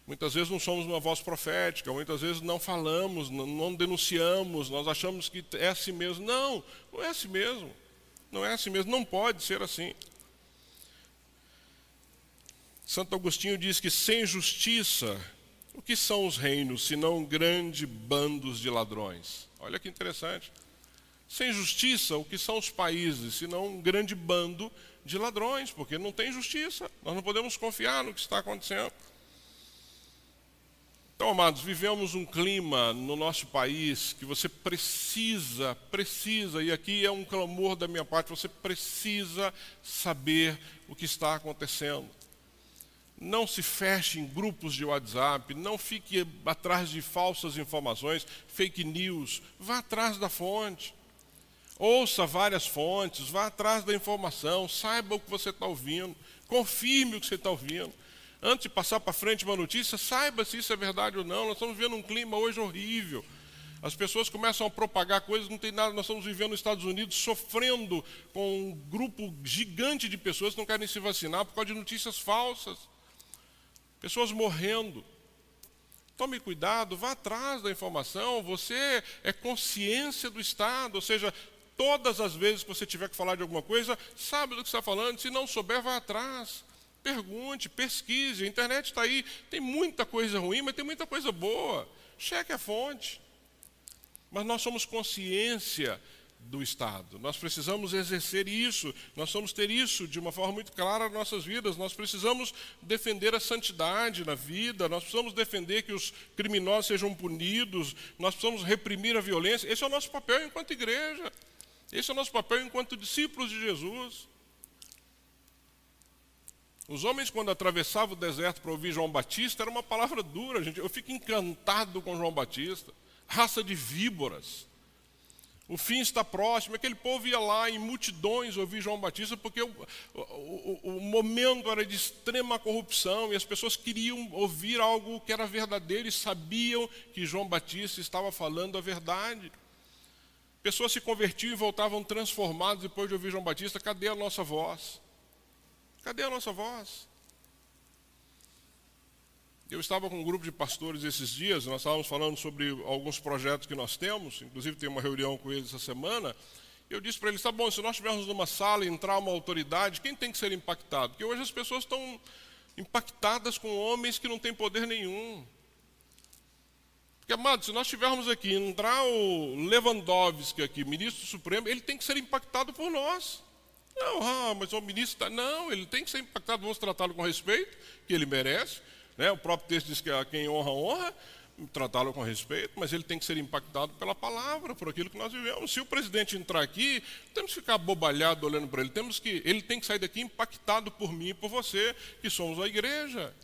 Muitas vezes não somos uma voz profética, muitas vezes não falamos, não, denunciamos, nós achamos que é assim mesmo. Não, não é assim mesmo. Não é assim mesmo, não pode ser assim. Santo Agostinho diz que sem justiça, o que são os reinos, senão grandes bandos de ladrões? Olha que interessante. Sem justiça, o que são os países, senão um grande bando de ladrões, porque não tem justiça. Nós não podemos confiar no que está acontecendo. Então, amados, vivemos um clima no nosso país que você precisa, precisa, e aqui é um clamor da minha parte, você precisa saber o que está acontecendo. Não se feche em grupos de WhatsApp, não fique atrás de falsas informações, fake news. Vá atrás da fonte. Ouça várias fontes, vá atrás da informação, saiba o que você está ouvindo, confirme o que você está ouvindo. Antes de passar para frente uma notícia, saiba se isso é verdade ou não. Nós estamos vivendo um clima hoje horrível. As pessoas começam a propagar coisas, não tem nada. Nós estamos vivendo nos Estados Unidos sofrendo com um grupo gigante de pessoas que não querem se vacinar por causa de notícias falsas pessoas morrendo. Tome cuidado, vá atrás da informação. Você é consciência do Estado, ou seja, todas as vezes que você tiver que falar de alguma coisa, sabe do que está falando. Se não souber, vá atrás. Pergunte, pesquise. A internet está aí. Tem muita coisa ruim, mas tem muita coisa boa. Cheque a fonte. Mas nós somos consciência do Estado. Nós precisamos exercer isso, nós vamos ter isso de uma forma muito clara nas nossas vidas. Nós precisamos defender a santidade na vida, nós precisamos defender que os criminosos sejam punidos, nós precisamos reprimir a violência. Esse é o nosso papel enquanto igreja, esse é o nosso papel enquanto discípulos de Jesus. Os homens, quando atravessavam o deserto para ouvir João Batista, era uma palavra dura, gente. Eu fico encantado com João Batista. Raça de víboras. O fim está próximo. Aquele povo ia lá em multidões ouvir João Batista, porque o, o, o, momento era de extrema corrupção e as pessoas queriam ouvir algo que era verdadeiro e sabiam que João Batista estava falando a verdade. Pessoas se convertiam e voltavam transformadas depois de ouvir João Batista. Cadê a nossa voz? Cadê a nossa voz? Eu estava com um grupo de pastores esses dias, nós estávamos falando sobre alguns projetos que nós temos, inclusive tem uma reunião com eles essa semana. Eu disse para eles: tá bom, se nós estivermos numa sala entrar uma autoridade, quem tem que ser impactado? Porque hoje as pessoas estão impactadas com homens que não têm poder nenhum. Porque, amado, se nós estivermos aqui, entrar o Lewandowski aqui, ministro supremo, ele tem que ser impactado por nós. Não, ah, mas o ministro está. Não, ele tem que ser impactado, vamos tratá-lo com respeito, que ele merece. Né? O próprio texto diz que a quem honra, honra, tratá-lo com respeito, mas ele tem que ser impactado pela palavra, por aquilo que nós vivemos. Se o presidente entrar aqui, temos que ficar bobalhado olhando para ele, temos que, ele tem que sair daqui impactado por mim e por você, que somos a igreja,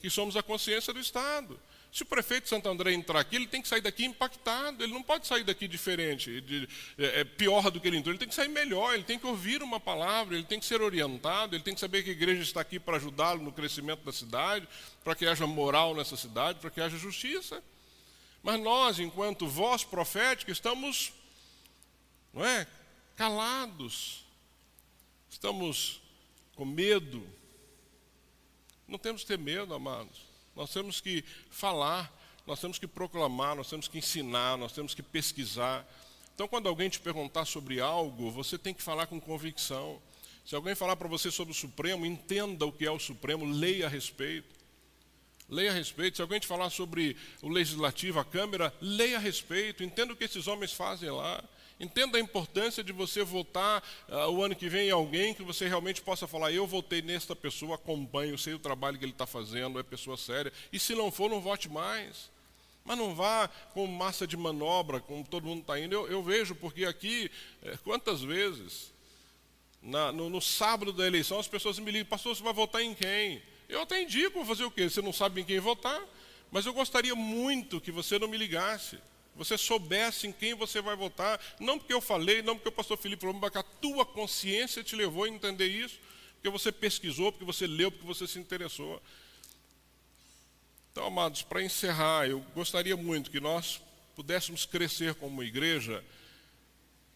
que somos a consciência do Estado. Se o prefeito de Santo André entrar aqui, ele tem que sair daqui impactado, ele não pode sair daqui diferente, de, é, é, pior do que ele entrou, ele tem que sair melhor, ele tem que ouvir uma palavra, ele tem que ser orientado, ele tem que saber que a igreja está aqui para ajudá-lo no crescimento da cidade, para que haja moral nessa cidade, para que haja justiça. Mas nós, enquanto voz profética, estamos, não é, calados, estamos com medo. Não temos que ter medo, amados. Nós temos que falar, nós temos que proclamar, nós temos que ensinar, nós temos que pesquisar. Então, quando alguém te perguntar sobre algo, você tem que falar com convicção. Se alguém falar para você sobre o Supremo, entenda o que é o Supremo, leia a respeito. Leia a respeito. Se alguém te falar sobre o Legislativo, a Câmara, leia a respeito. Entenda o que esses homens fazem lá. Entenda a importância de você votar uh, o ano que vem em alguém que você realmente possa falar: eu votei nesta pessoa, acompanho, sei o trabalho que ele está fazendo, é pessoa séria. E se não for, não vote mais. Mas não vá com massa de manobra, como todo mundo está indo. Eu, eu, vejo, porque aqui, é, quantas vezes, na, no, no, sábado da eleição, as pessoas me ligam: pastor, você vai votar em quem? Eu até indico fazer o quê? Você não sabe em quem votar, mas eu gostaria muito que você não me ligasse você soubesse em quem você vai votar, não porque eu falei, não porque o pastor Felipe falou, mas que a tua consciência te levou a entender isso, porque você pesquisou, porque você leu, porque você se interessou. Então, amados, para encerrar, eu gostaria muito que nós pudéssemos crescer como igreja,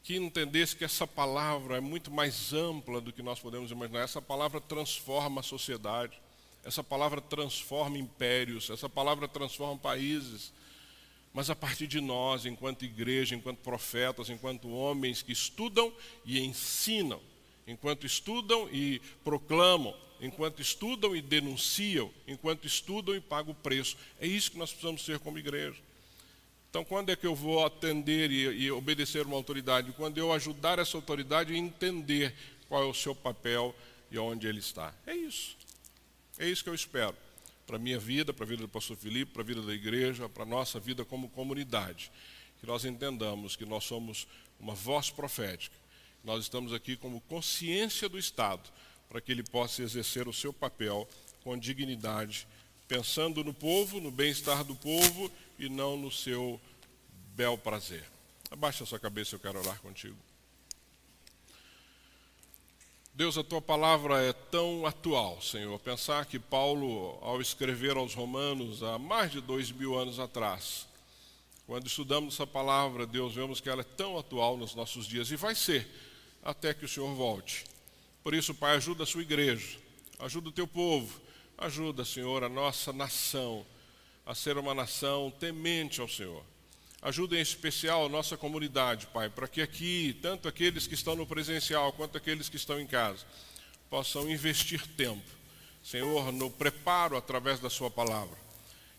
que entendesse que essa palavra é muito mais ampla do que nós podemos imaginar. Essa palavra transforma a sociedade, essa palavra transforma impérios, essa palavra transforma países mas a partir de nós, enquanto igreja, enquanto profetas, enquanto homens que estudam e ensinam, enquanto estudam e proclamam, enquanto estudam e denunciam, enquanto estudam e pagam o preço. É isso que nós precisamos ser como igreja. Então, quando é que eu vou atender e, e obedecer uma autoridade? Quando eu ajudar essa autoridade a entender qual é o seu papel e onde ele está. É isso. É isso que eu espero para a minha vida, para a vida do pastor Felipe, para a vida da igreja, para a nossa vida como comunidade. Que nós entendamos que nós somos uma voz profética. Nós estamos aqui como consciência do Estado, para que ele possa exercer o seu papel com dignidade, pensando no povo, no bem-estar do povo e não no seu bel prazer. Abaixa a sua cabeça, eu quero orar contigo. Deus, a tua palavra é tão atual, Senhor. Pensar que Paulo, ao escrever aos Romanos há mais de dois mil anos atrás, quando estudamos essa palavra, Deus, vemos que ela é tão atual nos nossos dias e vai ser até que o Senhor volte. Por isso, Pai, ajuda a sua igreja, ajuda o teu povo, ajuda, Senhor, a nossa nação a ser uma nação temente ao Senhor Ajuda em especial a nossa comunidade, Pai, para que aqui, tanto aqueles que estão no presencial quanto aqueles que estão em casa, possam investir tempo, Senhor, no preparo através da Sua palavra.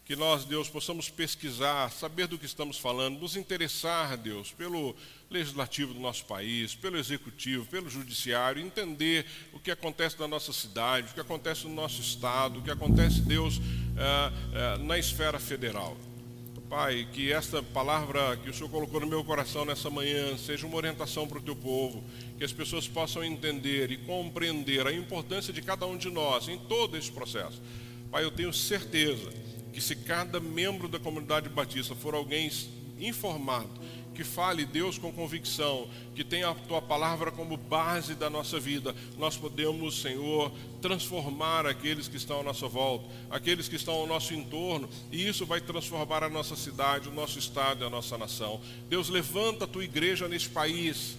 Que nós, Deus, possamos pesquisar, saber do que estamos falando, nos interessar, Deus, pelo legislativo do nosso país, pelo executivo, pelo judiciário, entender o que acontece na nossa cidade, o que acontece no nosso estado, o que acontece, Deus, eh, eh, na esfera federal. Pai, que esta palavra que o Senhor colocou no meu coração nessa manhã seja uma orientação para o teu povo, que as pessoas possam entender e compreender a importância de cada um de nós em todo esse processo. Pai, eu tenho certeza que se cada membro da comunidade batista for alguém informado que fale, Deus, com convicção, que tenha a tua palavra como base da nossa vida, nós podemos, Senhor, transformar aqueles que estão à nossa volta, aqueles que estão ao nosso entorno, e isso vai transformar a nossa cidade, o nosso estado e a nossa nação. Deus, levanta a tua igreja neste país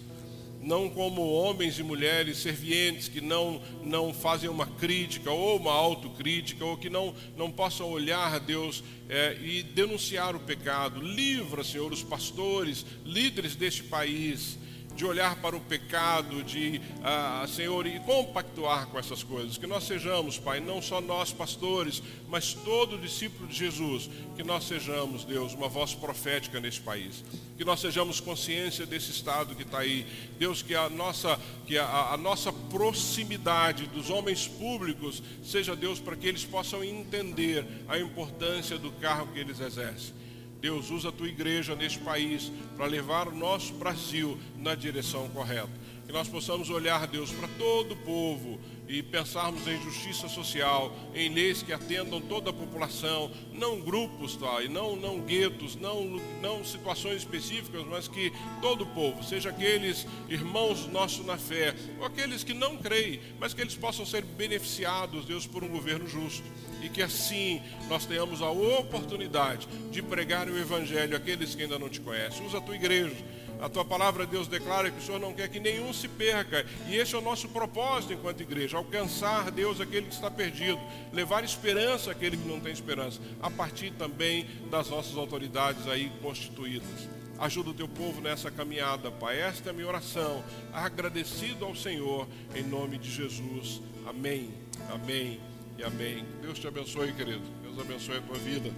não como homens e mulheres servientes que não, não fazem uma crítica ou uma autocrítica, ou que não, não possam olhar a Deus é, e denunciar o pecado. Livra, Senhor, os pastores, líderes deste país, de olhar para o pecado, de, ah, Senhor, e compactuar com essas coisas. Que nós sejamos, Pai, não só nós pastores, mas todo discípulo de Jesus, que nós sejamos, Deus, uma voz profética nesse país. Que nós sejamos consciência desse estado que está aí. Deus, que a nossa, que a, a nossa proximidade dos homens públicos seja, Deus, para que eles possam entender a importância do cargo que eles exercem. Deus, usa a tua igreja neste país para levar o nosso Brasil na direção correta. Que nós possamos olhar, Deus, para todo o povo e pensarmos em justiça social, em leis que atendam toda a população, não grupos, tá? e não, não guetos, não, não situações específicas, mas que todo o povo, seja aqueles irmãos nossos na fé, ou aqueles que não creem, mas que eles possam ser beneficiados, Deus, por um governo justo e que assim nós tenhamos a oportunidade de pregar o Evangelho àqueles que ainda não te conhecem. Usa a tua igreja. A tua palavra, Deus, declara que o Senhor não quer que nenhum se perca. E esse é o nosso propósito enquanto igreja: alcançar, Deus, aquele que está perdido, levar esperança àquele que não tem esperança, a partir também das nossas autoridades aí constituídas. Ajuda o teu povo nessa caminhada, Pai. Esta é a minha oração. Agradecido ao Senhor, em nome de Jesus. Amém. Amém e amém. Deus te abençoe, querido. Deus abençoe a tua vida.